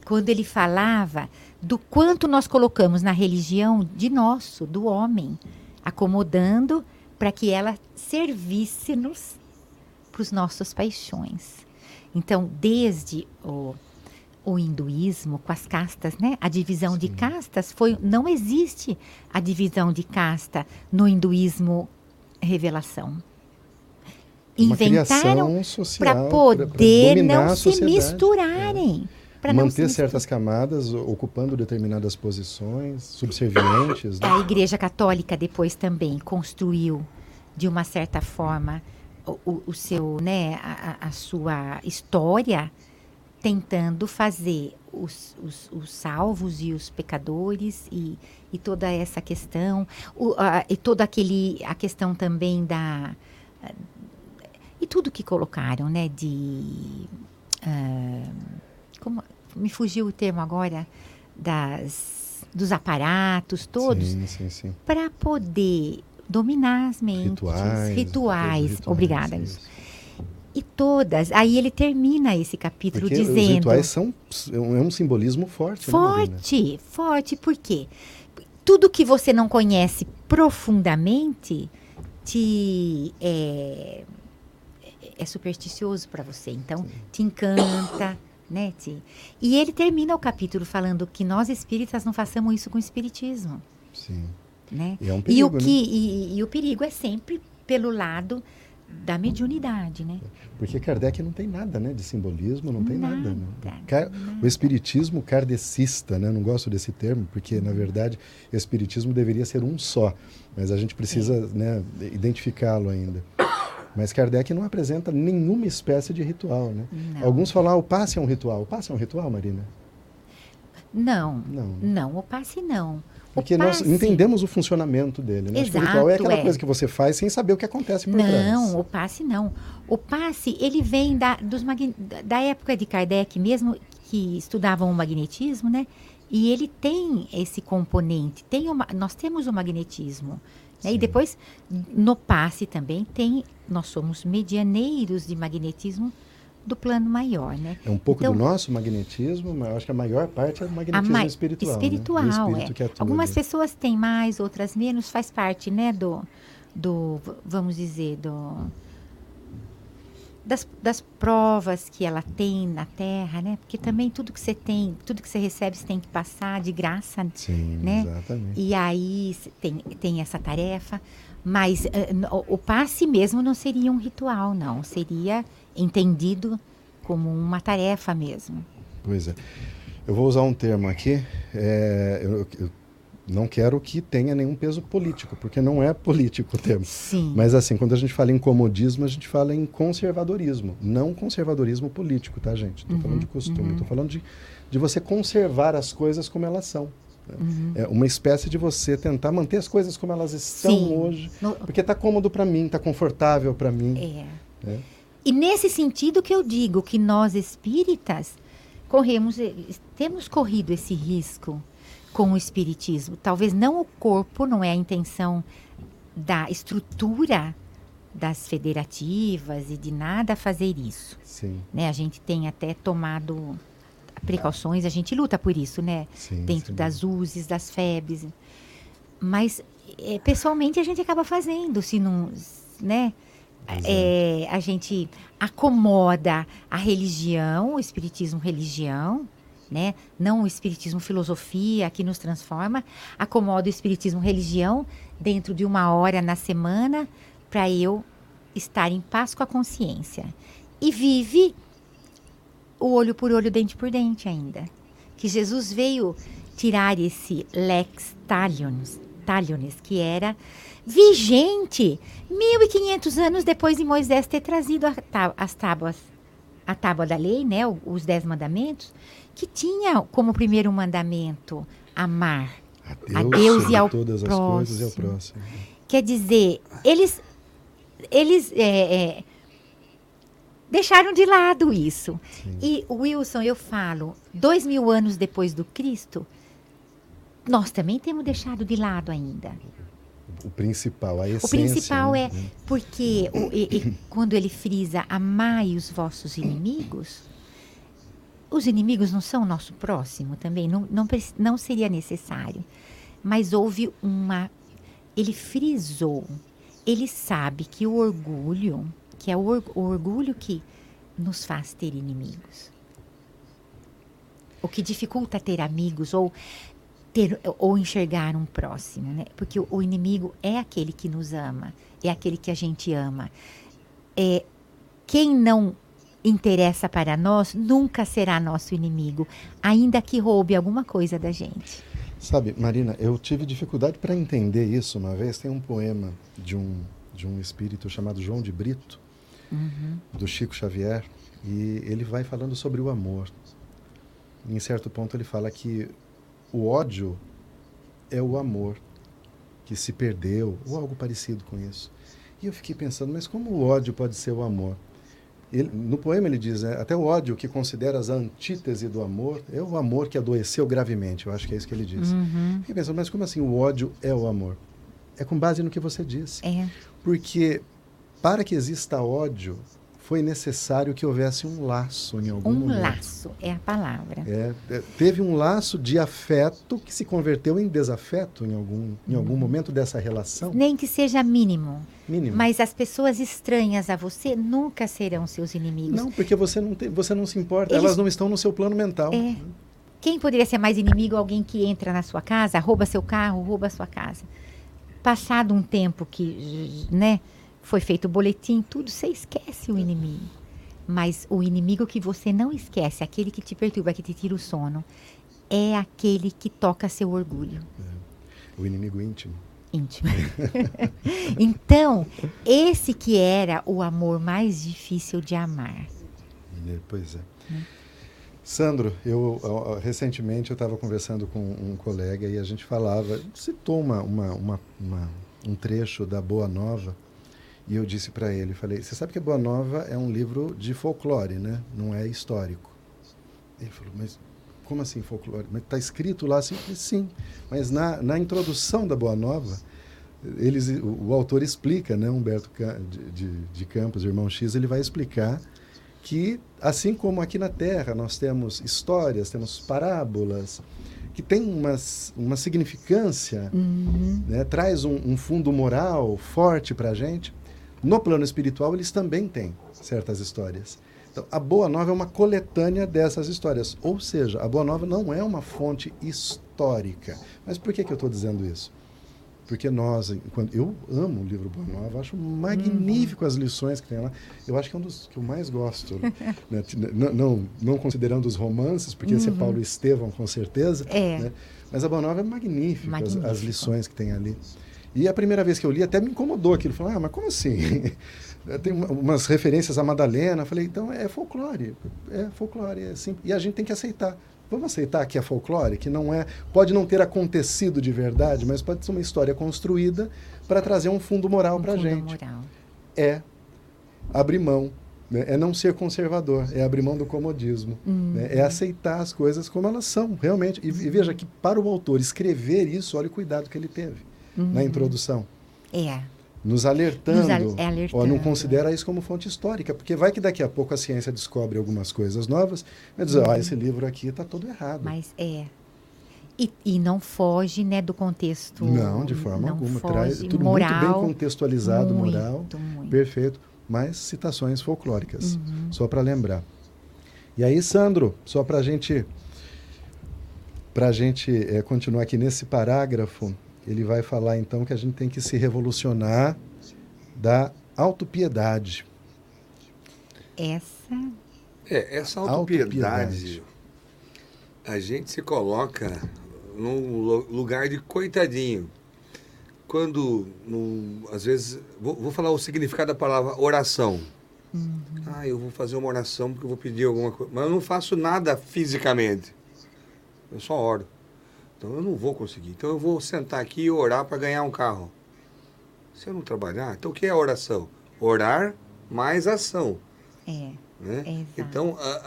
B: quando ele falava do quanto nós colocamos na religião de nosso, do homem, acomodando para que ela servisse-nos para os nossos paixões. Então, desde o, o hinduísmo com as castas, né? A divisão Sim. de castas foi não existe a divisão de casta no hinduísmo revelação.
A: Uma
B: Inventaram para poder não se misturarem.
A: É manter certas camadas, ocupando determinadas posições, subservientes.
B: Né? A Igreja Católica depois também construiu, de uma certa forma, o, o seu, né, a, a, sua história, tentando fazer os, os, os, salvos e os pecadores e, e toda essa questão, o, a, e toda aquele, a questão também da e tudo que colocaram, né, de uh, como me fugiu o termo agora das dos aparatos todos para poder dominar as mentes, rituais, rituais, rituais obrigada. Isso. E todas, aí ele termina esse capítulo
A: Porque
B: dizendo. Os
A: rituais são é um simbolismo forte.
B: Né, forte, né, forte. Por quê? Tudo que você não conhece profundamente te é, é supersticioso para você. Então, Sim. te encanta, né, Ti? E ele termina o capítulo falando que nós espíritas não façamos isso com o espiritismo.
A: Sim.
B: Né?
A: E, é um perigo, e
B: o que né? e, e, o perigo é sempre pelo lado da mediunidade, né?
A: Porque Kardec não tem nada, né, de simbolismo, não tem nada. nada,
B: né? nada.
A: O espiritismo kardecista, né? Não gosto desse termo, porque na verdade o espiritismo deveria ser um só, mas a gente precisa, é. né, identificá-lo ainda. Mas Kardec não apresenta nenhuma espécie de ritual, né? Não. Alguns falam, ah, o passe é um ritual. O passe é um ritual, Marina?
B: Não, não, não o passe não.
A: Porque nós entendemos o funcionamento dele. Né?
B: Exato,
A: o ritual é aquela é. coisa que você faz sem saber o que acontece por
B: não,
A: trás.
B: Não, o passe não. O passe, ele vem da, dos, da época de Kardec mesmo, que estudavam o magnetismo, né? E ele tem esse componente. Tem uma, nós temos o magnetismo. Né? E depois, no passe também, tem nós somos medianeiros de magnetismo do plano maior, né?
A: É um pouco então, do nosso magnetismo, mas eu acho que a maior parte é do magnetismo ma espiritual.
B: Espiritual, né? é. Algumas pessoas têm mais, outras menos, faz parte, né, do, do vamos dizer, do das, das provas que ela tem na Terra, né? Porque também tudo que você tem, tudo que você recebe, você tem que passar de graça,
A: Sim,
B: né?
A: Exatamente.
B: E aí tem, tem essa tarefa, mas uh, o passe mesmo não seria um ritual, não. Seria entendido como uma tarefa mesmo.
A: Pois é. Eu vou usar um termo aqui. É, eu, eu não quero que tenha nenhum peso político, porque não é político o termo.
B: Sim.
A: Mas assim, quando a gente fala em comodismo, a gente fala em conservadorismo, não conservadorismo político, tá, gente? Estou uhum, falando de costume, estou uhum. falando de, de você conservar as coisas como elas são. Né? Uhum. É uma espécie de você tentar manter as coisas como elas estão Sim. hoje, no... porque está cômodo para mim, está confortável para mim.
B: É. é. E nesse sentido que eu digo que nós espíritas corremos, temos corrido esse risco com o espiritismo. Talvez não o corpo, não é a intenção da estrutura das federativas e de nada fazer isso.
A: Sim.
B: Né? A gente tem até tomado precauções, a gente luta por isso, né?
A: Sim,
B: Dentro
A: sim.
B: das uses, das FEBs. Mas, é, pessoalmente, a gente acaba fazendo, se não, né? É, a gente acomoda a religião, o espiritismo religião, né? Não o espiritismo filosofia que nos transforma, acomoda o espiritismo religião dentro de uma hora na semana para eu estar em paz com a consciência. E vive o olho por olho, dente por dente ainda. Que Jesus veio tirar esse lex talionis, talionis que era vigente 1500 anos depois de Moisés ter trazido tá- as tábuas, a tábua da lei, né, os dez mandamentos, que tinha como primeiro mandamento amar.
A: A
B: A
A: Deus,
B: Deus
A: sobre
B: e ao
A: todas as coisas e ao
B: próximo.
A: próximo.
B: Quer dizer, eles, eles é, é, deixaram de lado isso.
A: Sim.
B: E, Wilson, eu falo, dois mil anos depois do Cristo, nós também temos deixado de lado ainda.
A: O principal, a essência.
B: O principal
A: né?
B: é porque o- e- e quando ele frisa amai os vossos inimigos, os inimigos não são o nosso próximo também, não, não, não seria necessário. Mas houve uma. Ele frisou, ele sabe que o orgulho, que é o, or- o orgulho que nos faz ter inimigos. O que dificulta ter amigos ou ter ou enxergar um próximo, né? Porque o, o inimigo é aquele que nos ama, é aquele que a gente ama. É quem não interessa para nós nunca será nosso inimigo, ainda que roube alguma coisa da gente.
A: Sabe, Marina, eu tive dificuldade para entender isso uma vez. Tem um poema de um, de um espírito chamado João de Brito, do Chico Xavier, e ele vai falando sobre o amor. Em certo ponto, ele fala que o ódio é o amor que se perdeu, ou algo parecido com isso. E eu fiquei pensando, mas como o ódio pode ser o amor? Ele- no poema ele diz, né, até o ódio que consideras a antítese do amor é o amor que adoeceu gravemente. Eu acho que é isso que ele diz.
B: Uhum.
A: Fiquei pensando, mas como assim o ódio é o amor? É com base no que você disse.
B: É.
A: Porque para que exista ódio, foi necessário que houvesse um laço em algum
B: Um
A: momento.
B: laço é a palavra.
A: É, é, teve um laço de afeto que se converteu em desafeto em algum, em algum momento dessa relação.
B: Nem que seja mínimo.
A: Mínimo.
B: Mas as pessoas estranhas a você nunca serão seus inimigos.
A: Não, porque você não, tem, você não se importa,
B: Eles-
A: elas não estão no seu plano mental.
B: É. Quem poderia ser mais inimigo? Alguém que entra na sua casa, rouba seu carro, rouba sua casa. Passado um tempo que, né, foi feito o boletim, tudo, você esquece o inimigo. Mas o inimigo que você não esquece, aquele que te perturba, que te tira o sono, é aquele que toca seu orgulho
A: O inimigo íntimo.
B: íntimo. então, esse que era o amor mais difícil de amar.
A: É, Pois é. Sandro, eu ó, recentemente eu estava conversando com um colega e a gente falava, citou uma, uma, uma, uma- um trecho da Boa Nova e eu disse para ele, falei, você sabe que a Boa Nova é um livro de folclore, né? Não é histórico. Ele falou, mas como assim folclore? Mas está escrito lá assim? Sim, mas na, na introdução da Boa Nova eles, o, o autor explica, né, Humberto de, de, de Campos, irmão X, ele vai explicar que, assim como aqui na Terra nós temos histórias, temos parábolas, que tem umas, uma significância,
B: Uhum.
A: né, traz um, um fundo moral forte para a gente, no plano espiritual eles também têm certas histórias. Então, a Boa Nova é uma coletânea dessas histórias. Ou seja, a Boa Nova não é uma fonte histórica. Mas por que, que eu estou dizendo isso? Porque nós, enquanto eu amo o livro Boa Nova, acho magnífico as lições que tem lá. Eu acho que é um dos que eu mais gosto. né? Não, não, não considerando os romances, porque esse é Paulo Estevão, com certeza.
B: É.
A: né? Mas a Boa Nova é magnífica, as- As, lições que tem ali. E a primeira vez que eu li, até me incomodou aquilo. Falei, ah, mas como assim? tem uma- umas referências à Madalena. Falei, então é folclore. É folclore, é. E a gente tem que aceitar. Vamos aceitar que é folclore, que não é, pode não ter acontecido de verdade, mas pode ser uma história construída para trazer um fundo moral
B: Um
A: para a
B: fundo
A: gente.
B: moral.
A: É abrir mão, né? é não ser conservador, é abrir mão do comodismo,
B: Hum.
A: né? é aceitar as coisas como elas são, realmente. E, e veja que para o autor escrever isso, olha o cuidado que ele teve na introdução.
B: É.
A: nos alertando,
B: Nos al- é alertando.
A: Ó, não considera isso como fonte histórica, porque vai que daqui a pouco a ciência descobre algumas coisas novas, vai dizer, ó, esse livro aqui está todo errado.
B: Uhum. Mas é. E, e não foge, né, do contexto.
A: não, de forma
B: não
A: alguma.
B: Foge,
A: Traz tudo
B: moral,
A: muito bem contextualizado,
B: muito,
A: moral,
B: muito.
A: perfeito, mas citações folclóricas,
B: Uhum.
A: só para lembrar. E aí, Sandro, só para gente, a gente eh, continuar aqui nesse parágrafo, ele vai falar então que a gente tem que se revolucionar da autopiedade.
B: Essa.
C: É, essa
A: Autopiedade.
C: autopiedade, a gente se coloca num lu- lugar de coitadinho. Quando, no- às vezes, vou, vou falar o significado da palavra oração. Ah, eu vou fazer uma oração porque eu vou pedir alguma coisa. Mas eu não faço nada fisicamente. Eu só oro. Então eu não vou conseguir. Então eu vou sentar aqui e orar para ganhar um carro. Se eu não trabalhar, então o que é oração? Orar mais ação.
B: É.
C: Né? Então, a-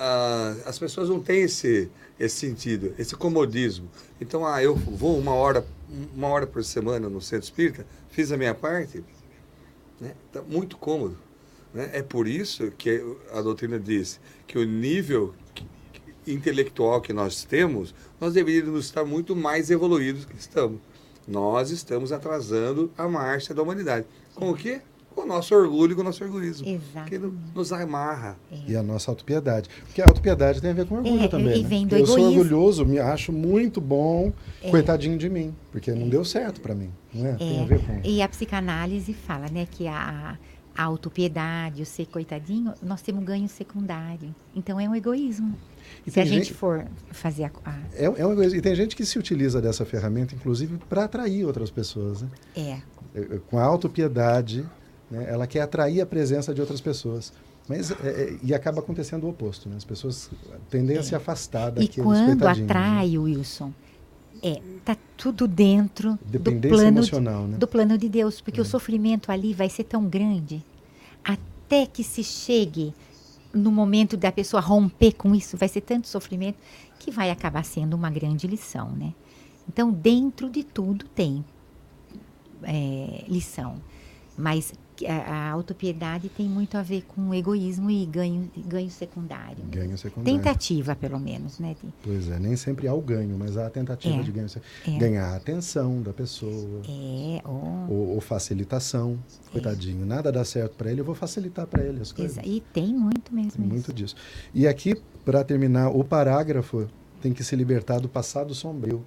C: a- as pessoas não têm esse, esse sentido, esse comodismo. Então, ah, eu vou uma hora, uma hora por semana no centro espírita, fiz a minha parte, né? Tá muito cômodo. Né? É por isso que a doutrina diz que o nível intelectual que nós temos, nós deveríamos estar muito mais evoluídos que estamos. Nós estamos atrasando a marcha da humanidade. Com o quê? Com o nosso orgulho e com o nosso egoísmo.
B: Exato.
C: Que no- nos amarra.
A: E a nossa autopiedade. Porque a autopiedade tem a ver com orgulho
B: É,
A: também.
B: e
A: né?
B: vem do
A: eu sou
B: egoísmo.
A: orgulhoso, me acho muito bom,
B: É.
A: coitadinho de mim, porque não deu certo para mim. Não é? Tem a ver com.
B: E a psicanálise fala, né, que a, a autopiedade, o ser coitadinho, nós temos um ganho secundário. Então é um egoísmo.
A: E
B: Se a gente
A: gente-
B: for fazer a, a-
A: É, é uma coisa, e tem gente que se utiliza dessa ferramenta, inclusive, para atrair outras pessoas. Né?
B: é,
A: É, é, Com a autopiedade, né, ela quer atrair a presença de outras pessoas. Mas, é, é, e acaba acontecendo o oposto. Né? As pessoas tendem a se afastar
B: É. e
A: daqueles
B: quando
A: né?
B: atrai, Wilson, é, tá tudo dentro do plano,
A: né?
B: do plano de Deus, porque
A: É.
B: o sofrimento ali vai ser tão grande até que se chegue no momento da pessoa romper com isso, vai ser tanto sofrimento que vai acabar sendo uma grande lição, né? Então, dentro de tudo tem é, lição, mas a, a autopiedade tem muito a ver com egoísmo e ganho, ganho secundário.
A: Ganho secundário.
B: Tentativa, pelo menos, né?
A: Pois é, nem sempre há o ganho, mas há a tentativa
B: É,
A: de ganho.
B: é.
A: Ganhar a atenção da pessoa.
B: É, ó.
A: Ou, ou facilitação. Coitadinho, nada dá certo para ele, eu vou facilitar para ele as coisas.
B: Exa- E tem muito mesmo.
A: Tem muito
B: isso.
A: disso. E aqui, para terminar, o parágrafo tem que se libertar do passado sombrio.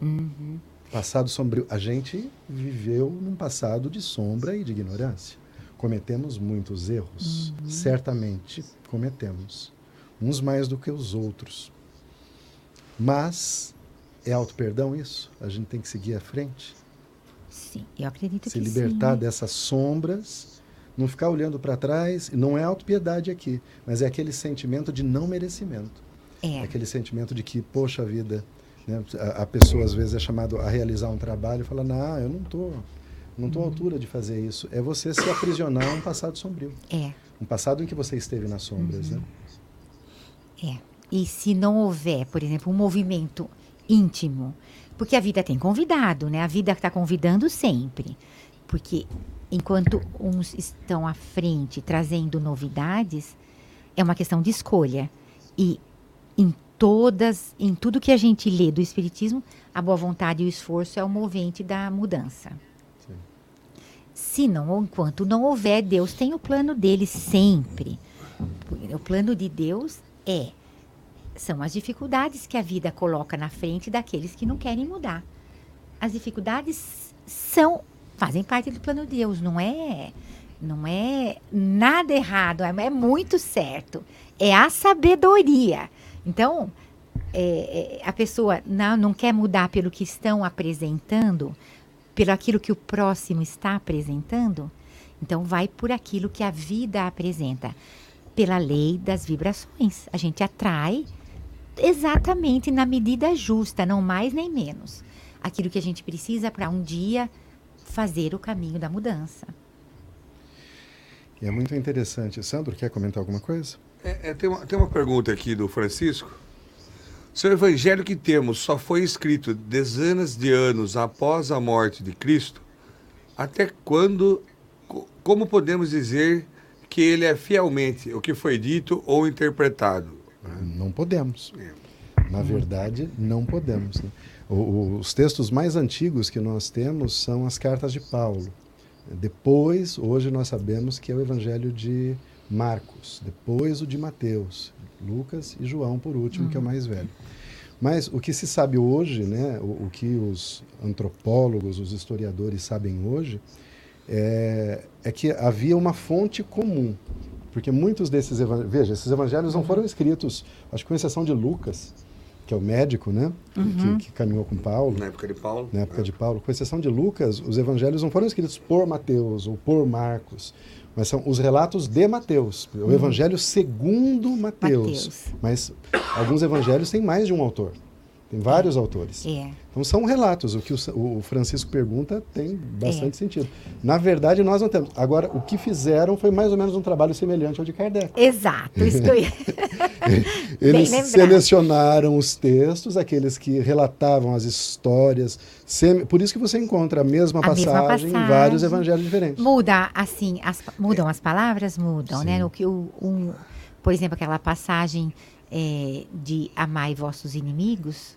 B: Uhum.
A: Passado sombrio. A gente viveu num passado de sombra e de ignorância. Cometemos muitos erros. Certamente cometemos. Uns mais do que os outros. Mas é auto-perdão isso? A gente tem que seguir à frente?
B: Sim, eu acredito
A: se
B: que
A: libertar
B: sim.
A: dessas sombras, não ficar olhando para trás. Não é autopiedade aqui, mas é aquele sentimento de não merecimento.
B: É,
A: Aquele sentimento de que, poxa vida, né, a, a pessoa às vezes é chamado a realizar um trabalho e fala, não, eu não tô, não tô à altura de fazer isso. É você se aprisionar a um passado sombrio,
B: é,
A: um passado em que você esteve nas sombras, né?
B: é. E se não houver, por exemplo, um movimento íntimo, porque a vida tem convidado, né? A vida está convidando sempre. Porque enquanto uns estão à frente trazendo novidades, é uma questão de escolha. E em todas, em tudo que a gente lê do Espiritismo, a boa vontade e o esforço é o movente da mudança.
A: Sim.
B: Se não, enquanto não houver, Deus tem o plano dele sempre. O plano de Deus é são as dificuldades que a vida coloca na frente daqueles que não querem mudar. As dificuldades são fazem parte do plano de Deus, não é não é nada errado, é, é muito certo. É a sabedoria. Então, é, é, a pessoa não, não quer mudar pelo que estão apresentando, pelo aquilo que o próximo está apresentando, então vai por aquilo que a vida apresenta, pela lei das vibrações. A gente atrai exatamente na medida justa, não mais nem menos. Aquilo que a gente precisa para um dia fazer o caminho da mudança.
A: E é muito interessante. Sandro, quer comentar alguma coisa?
C: É, é, tem, uma, tem uma pergunta aqui do Francisco. Se o evangelho que temos só foi escrito dezenas de anos após a morte de Cristo, até quando, como podemos dizer que ele é fielmente o que foi dito ou interpretado?
A: Não podemos. É. Na verdade, não podemos. Né? os textos mais antigos que nós temos são as cartas de Paulo. Depois, hoje nós sabemos que é o Evangelho de Marcos, depois o de Mateus, Lucas e João, por último, uhum. que é o uhum. mais velho. Mas o que se sabe hoje, né, o, o, que os antropólogos, os historiadores sabem hoje, é, é que havia uma fonte comum. Porque muitos desses evangelhos. Veja, esses evangelhos não foram escritos, acho que com exceção de Lucas, que é o médico, né? Uhum. Que, que, caminhou com Paulo.
C: Na época de Paulo.
A: Na época é. de Paulo. Com exceção de Lucas, os evangelhos não foram escritos por Mateus ou por Marcos, mas são os relatos de Mateus. O uhum. evangelho segundo Mateus. Mateus. Mas alguns evangelhos têm mais de um autor. Tem vários é. autores. É. Então são relatos. O que o, o Francisco pergunta tem bastante é. sentido. Na verdade, nós não temos. Agora, o que fizeram foi mais ou menos um trabalho semelhante ao de Kardec.
B: Exato. Isso que eu ia...
A: Eles selecionaram os textos, aqueles que relatavam as histórias. Sem... Por isso que você encontra a mesma, a passagem, mesma passagem, em vários evangelhos diferentes.
B: Muda, assim, as, mudam as palavras? Mudam, né? Sim. né? O que o, um, por exemplo, aquela passagem é, de amai vossos inimigos,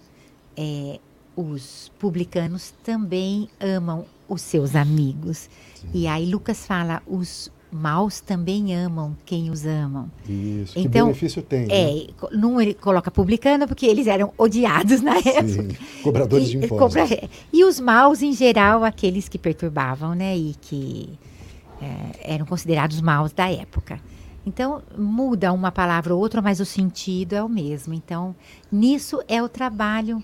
B: é, os publicanos também amam os seus amigos. Sim. E aí Lucas fala, os maus também amam quem os amam.
A: Isso, então, que benefício tem.
B: É, né? não ele coloca publicano porque eles eram odiados na Sim, época.
A: Cobradores e, de impostos. Cobra,
B: e os maus, em geral, aqueles que perturbavam, né? E que é, eram considerados maus da época. Então, muda uma palavra ou outra, mas o sentido é o mesmo. Então, nisso é o trabalho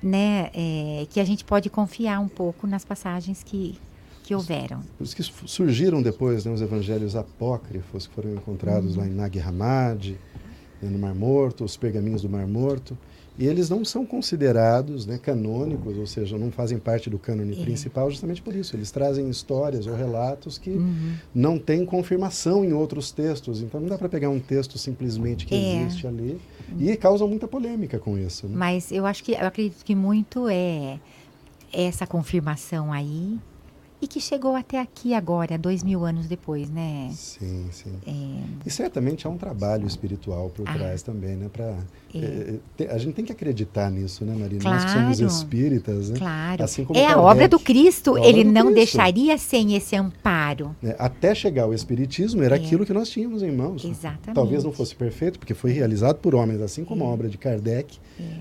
B: né, é, que a gente pode confiar um pouco nas passagens que, que houveram.
A: Isso que surgiram depois né, os evangelhos apócrifos que foram encontrados uhum. lá em Nag Hammadi, né, no Mar Morto, os pergaminhos do Mar Morto. E eles não são considerados né, canônicos, ou seja, não fazem parte do cânone é. principal justamente por isso. Eles trazem histórias ou relatos que uhum. não têm confirmação em outros textos. Então não dá para pegar um texto simplesmente que é. existe ali. E causam muita polêmica com isso. Né?
B: Mas eu acho que eu acredito que muito é essa confirmação aí e que chegou até aqui agora, dois mil anos depois, né?
A: Sim, sim. É... E certamente há um trabalho espiritual por ah, trás também, né? Pra, é. É, a gente tem que acreditar nisso, né, Marina?
B: Claro,
A: Nós que somos espíritas, né?
B: Claro. Assim é a obra do Cristo, ele do não Cristo. deixaria sem esse amparo.
A: É, até chegar o Espiritismo, era é. aquilo que nós tínhamos em mãos.
B: Exatamente.
A: Talvez não fosse perfeito, porque foi realizado por homens, assim como a obra de Kardec.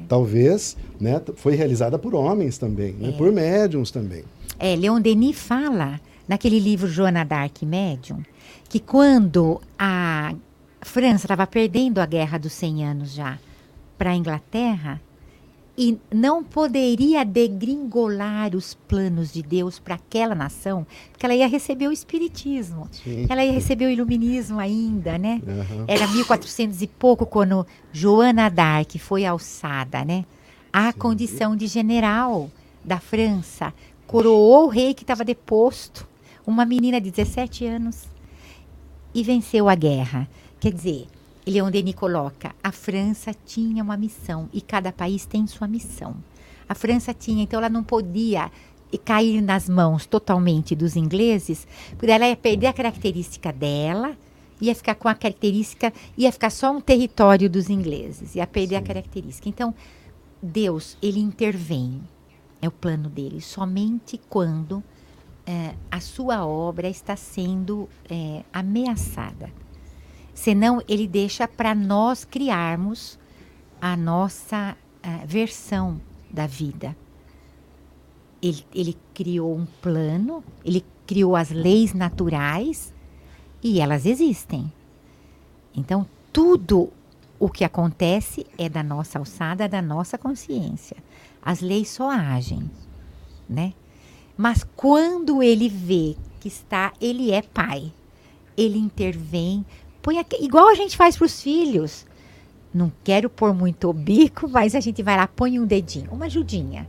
A: Talvez né, foi realizada por homens também, né, por médiums também.
B: É, Leon Denis fala, naquele livro Joana Dark Médium, que quando a França estava perdendo a Guerra dos 100 Anos já para a Inglaterra, e não poderia degringolar os planos de Deus para aquela nação, porque ela ia receber o espiritismo, Sim. ela ia receber o iluminismo ainda, né? Uhum. Era 1400 e pouco quando Joana d'Arc foi alçada, né? Sim. condição de general da França, coroou o rei que estava deposto, uma menina de 17 anos, e venceu a guerra. Quer dizer, Leon Denis coloca, a França tinha uma missão e cada país tem sua missão. A França tinha, então ela não podia cair nas mãos totalmente dos ingleses, porque ela ia perder a característica dela, ia ficar com a característica, ia ficar só um território dos ingleses, ia perder Sim. a característica. Então, Deus, ele intervém é o plano dele, somente quando é, a sua obra está sendo é, ameaçada. Senão, ele deixa para nós criarmos a nossa é, versão da vida. Ele, ele criou um plano, ele criou as leis naturais e elas existem. Então, tudo o que acontece é da nossa alçada, da nossa consciência. As leis só agem, né? Mas quando ele vê que está, ele é pai, ele intervém, põe aqui, igual a gente faz para os filhos. Não quero pôr muito o bico, mas a gente vai lá, põe um dedinho, uma ajudinha,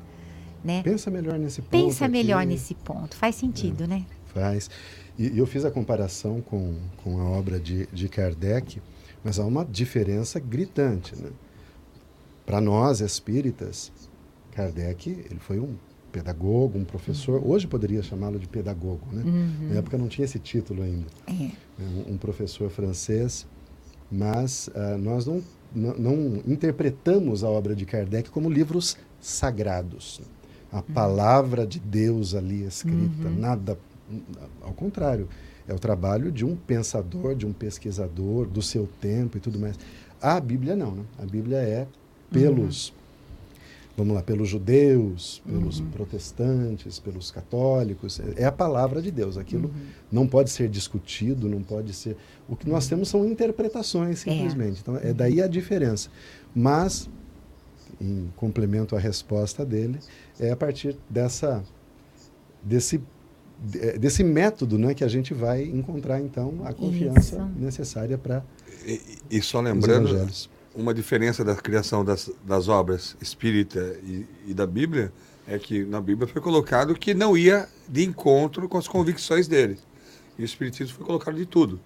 B: né?
A: Pensa melhor nesse ponto.
B: Pensa melhor aqui. nesse ponto, faz sentido, é, né?
A: Faz. E eu fiz a comparação com, com a obra de, de Kardec, mas há uma diferença gritante, né? Para nós espíritas, Kardec ele foi um pedagogo, um professor. Hoje poderia chamá-lo de pedagogo, né?
B: Uhum.
A: Na época não tinha esse título ainda.
B: É.
A: né, Um, um professor francês, mas ah, nós não, não, não interpretamos a obra de Kardec como livros sagrados. A palavra de Deus ali escrita, nada. Ao contrário, é o trabalho de um pensador, de um pesquisador, do seu tempo e tudo mais. A Bíblia não, né? A Bíblia é pelos, vamos lá, pelos judeus, pelos protestantes, pelos católicos. É a palavra de Deus. Aquilo não pode ser discutido, não pode ser. O que nós temos são interpretações, simplesmente. Então, é daí a diferença. Mas, em complemento à resposta dele, é a partir dessa, desse, de- desse método né, que a gente vai encontrar, então, a confiança
B: Isso.
A: necessária para
C: E, e só
A: os
C: lembrando,
A: evangelhos.
C: Uma diferença da criação das, das obras espírita e, e da Bíblia é que na Bíblia foi colocado que não ia de encontro com as convicções dele. E o Espiritismo foi colocado de tudo,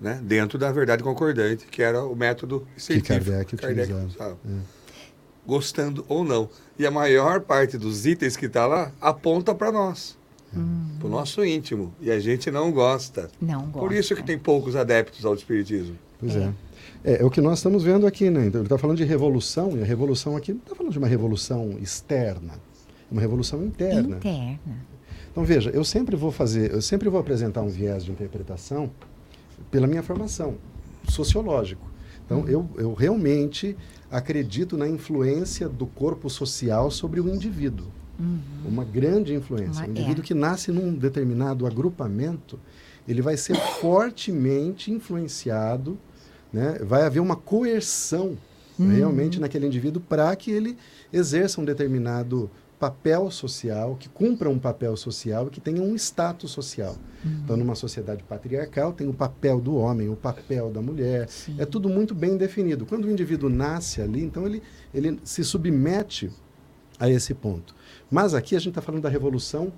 C: né? dentro da verdade concordante, que era o método científico
A: Kardec utilizava.
C: usava. Gostando ou não. E a maior parte dos itens que está lá aponta para nós, para o nosso íntimo. E a gente não gosta.
B: Não gosta.
C: Por isso que tem poucos adeptos ao Espiritismo.
A: Pois é. é. É o que nós estamos vendo aqui, né? Então, ele está falando de revolução, e a revolução aqui não está falando de uma revolução externa, é uma revolução interna.
B: Interna.
A: Então veja, eu sempre vou fazer, eu sempre vou apresentar um viés de interpretação pela minha formação sociológico. Então eu, eu realmente acredito na influência do corpo social sobre o indivíduo. Uma grande influência.
B: Uma-
A: o indivíduo
B: é.
A: que nasce num determinado agrupamento, ele vai ser fortemente influenciado, né? vai haver uma coerção realmente naquele indivíduo para que ele exerça um determinado papel social, que cumpra um papel social e que tenha um status social. Então, numa sociedade patriarcal, tem o papel do homem, o papel da mulher. É tudo muito bem definido. Quando o indivíduo nasce ali, então ele, ele se submete a esse ponto. Mas aqui a gente está falando da revolução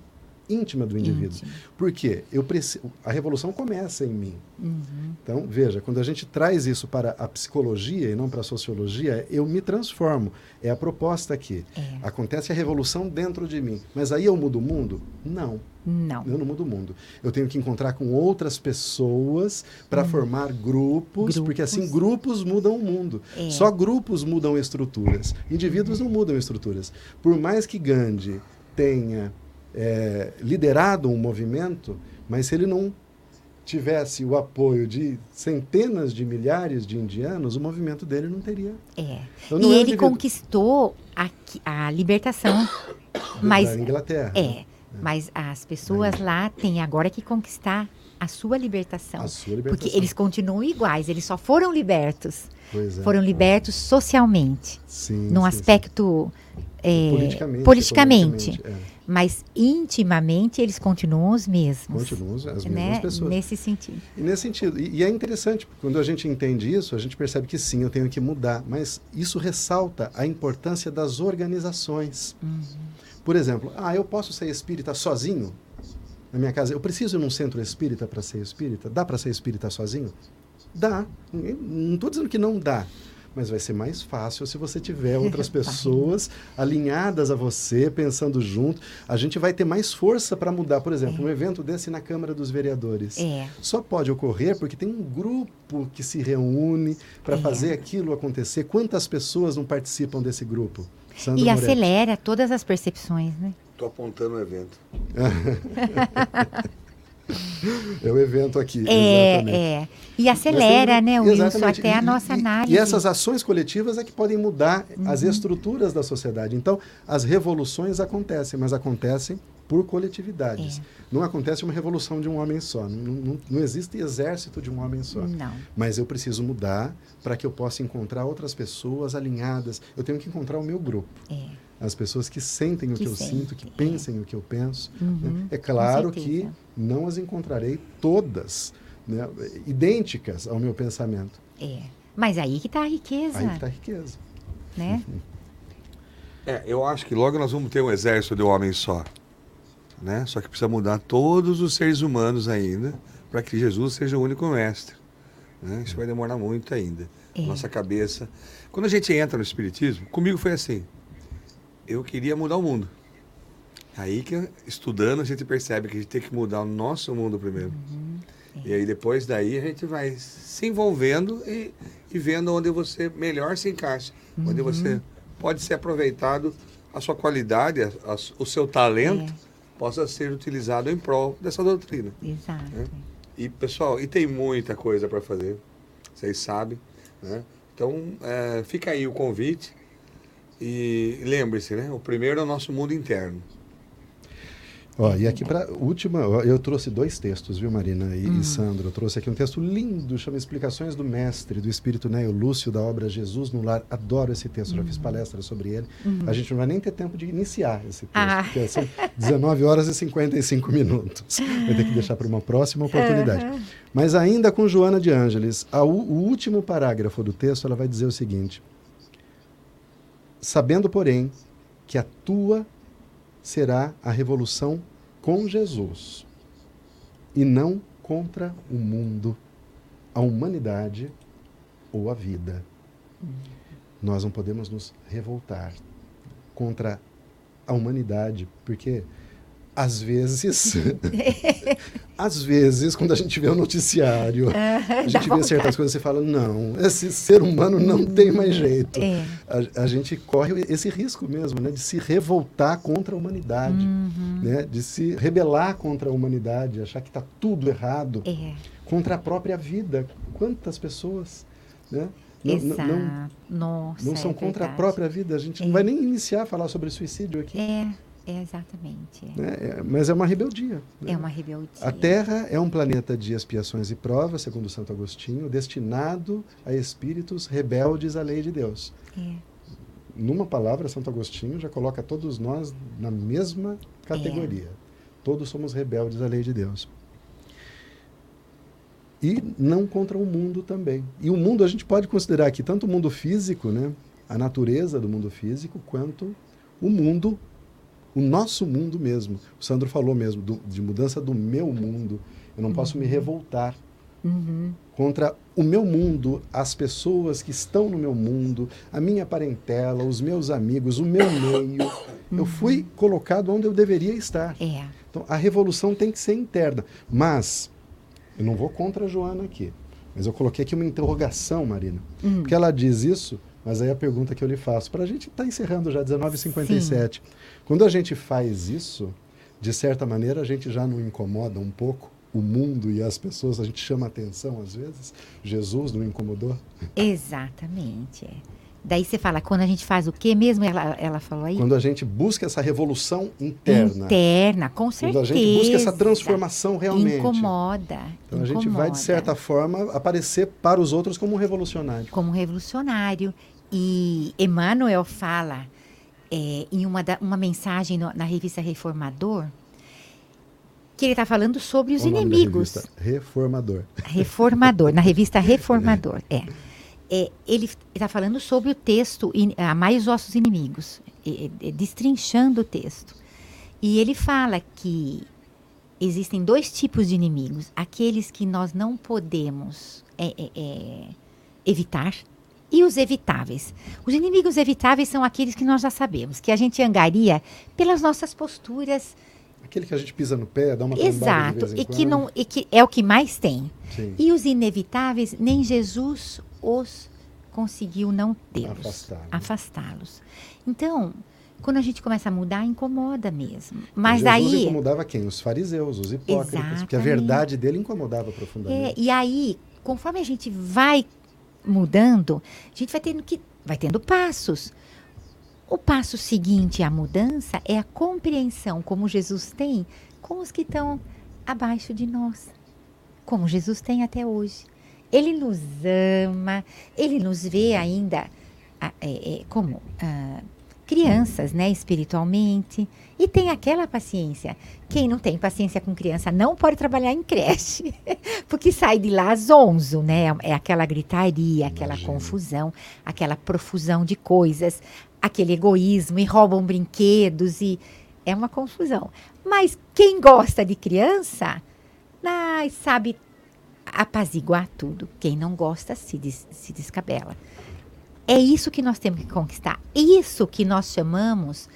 A: íntima do indivíduo.
B: Íntima.
A: Por quê? Eu preci- a revolução começa em mim.
B: Uhum.
A: Então, veja, quando a gente traz isso para a psicologia e não para a sociologia, eu me transformo. É a proposta aqui.
B: É.
A: Acontece a revolução dentro de mim. Mas aí eu mudo o mundo? Não.
B: Não.
A: Eu não mudo o mundo. Eu tenho que encontrar com outras pessoas para formar grupos, porque assim.
B: Grupos.
A: grupos mudam o mundo.
B: É.
A: Só grupos mudam estruturas. Indivíduos não mudam estruturas. Por mais que Gandhi tenha é, liderado um movimento, mas se ele não tivesse o apoio de centenas de milhares de indianos, o movimento dele não teria.
B: É.
A: Então, não
B: e
A: é
B: ele
A: indivíduo.
B: conquistou a, a libertação. Mas
A: da Inglaterra.
B: é, mas as pessoas lá têm agora que conquistar a sua libertação.
A: A sua libertação.
B: Porque eles continuam iguais, eles só foram libertos.
A: É.
B: Foram libertos socialmente,
A: Sim,
B: num
A: sim,
B: aspecto é,
A: Politicamente,
B: politicamente.
A: economicamente, é.
B: Mas intimamente eles continuam os mesmos.
A: Continuam as mesmas
B: né?
A: pessoas.
B: Nesse sentido.
A: E nesse sentido, e, e é interessante, porque quando a gente entende isso, a gente percebe que sim, eu tenho que mudar, mas isso ressalta a importância das organizações. Por exemplo, ah, eu posso ser espírita sozinho na minha casa? Eu preciso ir num centro espírita para ser espírita? Dá para ser espírita sozinho? Dá. Não estou dizendo que não dá. Mas vai ser mais fácil se você tiver outras pessoas alinhadas a você, pensando junto. A gente vai ter mais força para mudar. Por exemplo, um evento desse na Câmara dos Vereadores
B: É.
A: só pode ocorrer porque tem um grupo que se reúne para
B: É.
A: fazer aquilo acontecer. Quantas pessoas não participam desse grupo? Sandra
B: E
A: Moretti.
B: acelera todas as percepções, né?
C: Estou apontando o evento.
A: É o evento aqui.
B: É,
A: exatamente.
B: é. E acelera,
A: tem-
B: né, Wilson,
A: exatamente.
B: até a nossa
A: e-
B: análise.
A: E essas ações coletivas é que podem mudar as
B: Uhum.
A: estruturas da sociedade. Então, as revoluções acontecem, mas acontecem por coletividades.
B: É.
A: Não acontece uma revolução de um homem só. Não, não, não existe exército de um homem só.
B: Não.
A: Mas eu preciso mudar para que eu possa encontrar outras pessoas alinhadas. Eu tenho que encontrar o meu grupo.
B: É.
A: As pessoas que sentem o
B: Que
A: que, eu
B: sentem,
A: sinto, que
B: é.
A: pensem o que eu penso.
B: Uhum,
A: né? É claro que não as encontrarei todas né, idênticas ao meu pensamento.
B: É. Mas aí que está a riqueza,
A: Aí que está a riqueza.
B: né?
C: É, eu acho que logo nós vamos ter um exército de homens só. Né? Só que precisa mudar todos os seres humanos ainda para que Jesus seja o único mestre. né? Isso vai demorar muito ainda.
B: É.
C: Nossa cabeça. Quando a gente entra no Espiritismo, comigo foi assim. Eu queria mudar o mundo. Aí que estudando a gente percebe que a gente tem que mudar o nosso mundo primeiro.
B: Uhum.
C: E aí depois daí a gente vai se envolvendo e, e vendo onde você melhor se encaixa, onde
B: Uhum.
C: você pode ser aproveitado, a sua qualidade, a- a- o seu talento
B: É.
C: possa ser utilizado em prol dessa doutrina.
B: Exato.
C: É. E pessoal, e tem muita coisa para fazer, vocês sabem, né? Então é, fica aí o convite e lembre-se, né? O primeiro é o nosso mundo interno.
A: Ó, e aqui para última, eu trouxe dois textos, viu, Marina e,
B: Hum.
A: e Sandro? Eu trouxe aqui um texto lindo, chama Explicações do Mestre, do Espírito Neo Lúcio, da obra Jesus no Lar. Adoro esse texto, já
B: Hum.
A: fiz palestra sobre ele. A gente não vai nem ter tempo de iniciar esse texto,
B: Ah.
A: porque são 19 horas e 55 minutos. Vai ter que deixar para uma próxima oportunidade. Mas ainda com Joana de Ângeles, a o último parágrafo do texto, ela vai dizer o seguinte: Sabendo, porém, que a tua será a revolução com Jesus e não contra o mundo, a humanidade ou a vida. Nós não podemos nos revoltar contra a humanidade, porque às vezes, às vezes, quando a gente vê o noticiário, a
B: Dá
A: gente vê certas coisas e fala, não, esse ser humano não tem mais jeito.
B: É.
A: A, a gente corre esse risco mesmo, né, de se revoltar contra a humanidade,
B: Uhum.
A: né, de se rebelar contra a humanidade, achar que está tudo errado,
B: É.
A: contra a própria vida. Quantas pessoas, né? Não, não,
B: Nossa,
A: não são
B: é
A: contra a própria vida. A gente não
B: É.
A: vai nem iniciar a falar sobre suicídio aqui,
B: É, é exatamente. É,
A: né? É, mas é uma rebeldia. né?
B: É uma rebeldia.
A: A Terra é um planeta de expiações e provas, segundo Santo Agostinho, destinado a espíritos rebeldes à lei de Deus.
B: É.
A: Numa palavra, Santo Agostinho já coloca todos nós na mesma categoria. Todos somos rebeldes à lei de Deus. E não contra o mundo também. E o mundo a gente pode considerar aqui tanto o mundo físico, né, a natureza do mundo físico, quanto o mundo, o nosso mundo mesmo. O Sandro falou mesmo do- de mudança do meu mundo. Eu não posso me revoltar
B: Uhum.
A: contra o meu mundo, as pessoas que estão no meu mundo, a minha parentela, os meus amigos, o meu meio. Eu fui colocado onde eu deveria estar.
B: É.
A: Então, a revolução tem que ser interna. Mas, eu não vou contra a Joana aqui, mas eu coloquei aqui uma interrogação, Marina.
B: Hum.
A: Porque ela diz isso, mas aí a pergunta que eu lhe faço, para a gente estar encerrando já, 19h57. Quando a gente faz isso, de certa maneira, a gente já não incomoda um pouco o mundo e as pessoas, a gente chama atenção às vezes. Jesus não incomodou?
B: Exatamente. é. Daí você fala, quando a gente faz o quê mesmo? Ela, ela falou aí?
A: Quando a gente busca essa revolução interna.
B: Interna, com certeza.
A: Quando a gente busca essa transformação realmente.
B: Incomoda.
A: Então a gente vai, de
B: incomoda.
A: certa forma, aparecer para os outros como um revolucionário.
B: como revolucionário. E Emmanuel fala é, em uma, da- uma mensagem no- na revista Reformador que ele está falando sobre os
A: o
B: inimigos.
A: revista? Reformador.
B: Reformador, na revista Reformador, é. É, ele está falando sobre o texto in- os vossos inimigos, é, é, destrinchando o texto. E ele fala que existem dois tipos de inimigos: aqueles que nós não podemos é, é, é, evitar e os evitáveis. Os inimigos evitáveis são aqueles que nós já sabemos, que a gente angaria pelas nossas posturas.
A: Aquele que a gente pisa no pé, dá uma
B: Exato, e que, não, e que é o que mais tem.
A: Sim.
B: E os inevitáveis, nem Jesus os conseguiu não tê-los, afastá-los. Então, quando a gente começa a mudar, incomoda mesmo. Mas
A: Jesus
B: aí,
A: incomodava quem? Os fariseus, os hipócritas. Porque a
B: Exatamente.
A: verdade dele incomodava
B: é,
A: profundamente.
B: e aí, conforme a gente vai mudando, a gente vai tendo que vai tendo passos. O passo seguinte à mudança é a compreensão como Jesus tem com os que estão abaixo de nós, como Jesus tem até hoje. Ele nos ama, ele nos vê ainda ah, é, é, como ah, crianças, né, espiritualmente, e tem aquela paciência. Quem não tem paciência com criança não pode trabalhar em creche, porque sai de lá zonzo, né? É aquela gritaria, aquela
A: Imagino.
B: confusão, aquela profusão de coisas, aquele egoísmo, e roubam brinquedos, e é uma confusão. Mas quem gosta de criança, ai, sabe apaziguar tudo. Quem não gosta se, des- se descabela. É isso que nós temos que conquistar. Isso que nós chamamos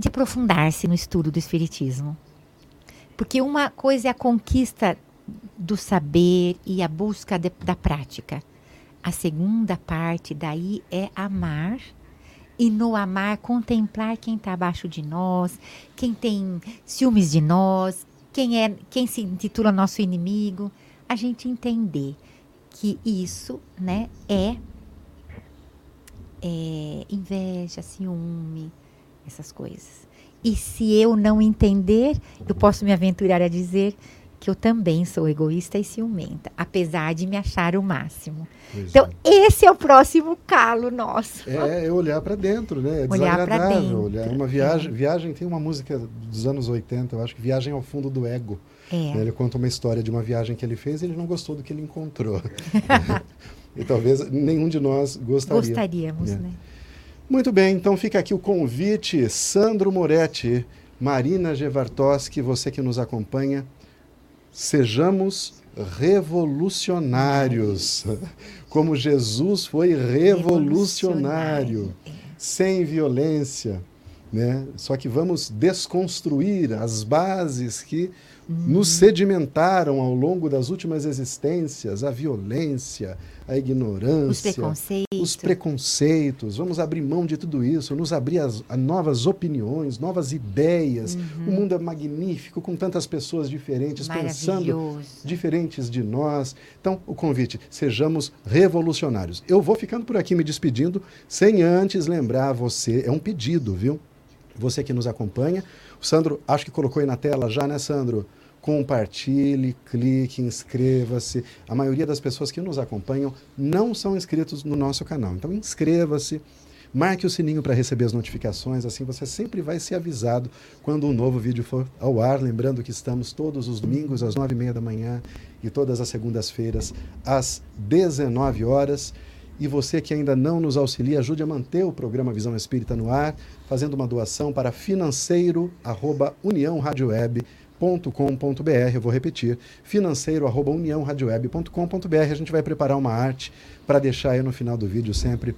B: de aprofundar-se no estudo do Espiritismo. Porque uma coisa é a conquista do saber e a busca de, da prática. A segunda parte daí é amar e no amar contemplar quem está abaixo de nós, quem tem ciúmes de nós, quem é quem se intitula nosso inimigo, a gente entender que isso, né, é, é inveja, ciúme, essas coisas. E se eu não entender, eu posso me aventurar a dizer que eu também sou egoísta e ciumenta, apesar de me achar o máximo. Pois então, é. esse é o próximo calo nosso.
A: É, é olhar para dentro, né? É olhar para dentro. Olhar. Uma viagem, é. viagem tem uma música dos anos 80, eu acho que Viagem ao Fundo do Ego. É. Ele conta uma história de uma viagem que ele fez e ele não gostou do que ele encontrou. e talvez nenhum de nós gostaria.
B: Gostaríamos, é. né?
A: Muito bem, então fica aqui o convite. Sandro Moretti, Marina Gevartoski, você que nos acompanha, sejamos revolucionários, como Jesus foi revolucionário, sem violência, né? Só que vamos desconstruir as bases que nos sedimentaram ao longo das últimas existências, a violência, a ignorância, os
B: preconceitos.
A: os preconceitos. Vamos abrir mão de tudo isso, nos abrir as, a novas opiniões, novas ideias. Uhum. O mundo é magnífico, com tantas pessoas diferentes, pensando diferentes de nós. Então, o convite, sejamos revolucionários. Eu vou ficando por aqui me despedindo, sem antes lembrar você, é um pedido, viu? Você que nos acompanha. O Sandro, acho que colocou aí na tela já, né, Sandro? compartilhe, clique, inscreva-se. A maioria das pessoas que nos acompanham não são inscritos no nosso canal. Então inscreva-se, marque o sininho para receber as notificações, assim você sempre vai ser avisado quando um novo vídeo for ao ar. Lembrando que estamos todos os domingos às nove e meia da manhã e todas as segundas-feiras às 19 horas. E você que ainda não nos auxilia, ajude a manter o programa Visão Espírita no ar, fazendo uma doação para financeiro arroba União Rádio Web uniãoradioweb.com.br. Eu vou repetir, financeiro@uniãoradioweb.com.br. A gente vai preparar uma arte para deixar aí no final do vídeo sempre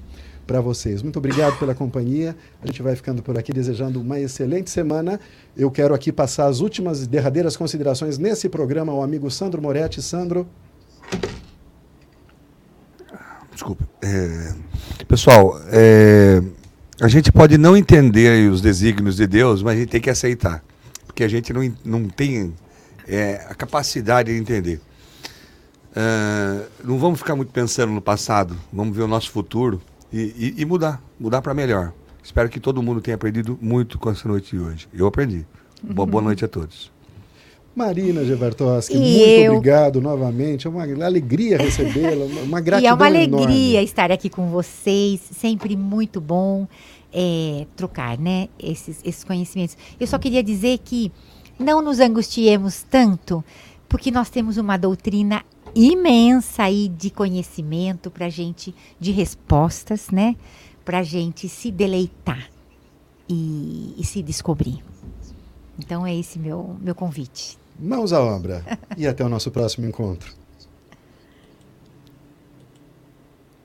A: para vocês. Muito obrigado pela companhia. A gente vai ficando por aqui desejando uma excelente semana. Eu quero aqui passar as últimas derradeiras considerações nesse programa ao amigo Sandro Moretti. Sandro.
C: Desculpe. É, pessoal, é, a gente pode não entender os desígnios de Deus, mas a gente tem que aceitar porque a gente não, não tem é, a capacidade de entender. Uh, não vamos ficar muito pensando no passado, vamos ver o nosso futuro e, e, e mudar, mudar para melhor. Espero que todo mundo tenha aprendido muito com essa noite de hoje. Eu aprendi. Boa, boa noite a todos.
A: Marina Gevartoski, muito eu... obrigado novamente. É uma alegria recebê-la, uma gratidão. E é
B: uma alegria
A: enorme.
B: estar aqui com vocês, sempre muito bom é, trocar né, esses, esses conhecimentos. Eu só queria dizer que não nos angustiemos tanto, porque nós temos uma doutrina imensa aí de conhecimento para gente, de respostas, né? Para gente se deleitar e, e se descobrir. Então é esse meu, meu convite.
A: Mãos à obra e até o nosso próximo encontro.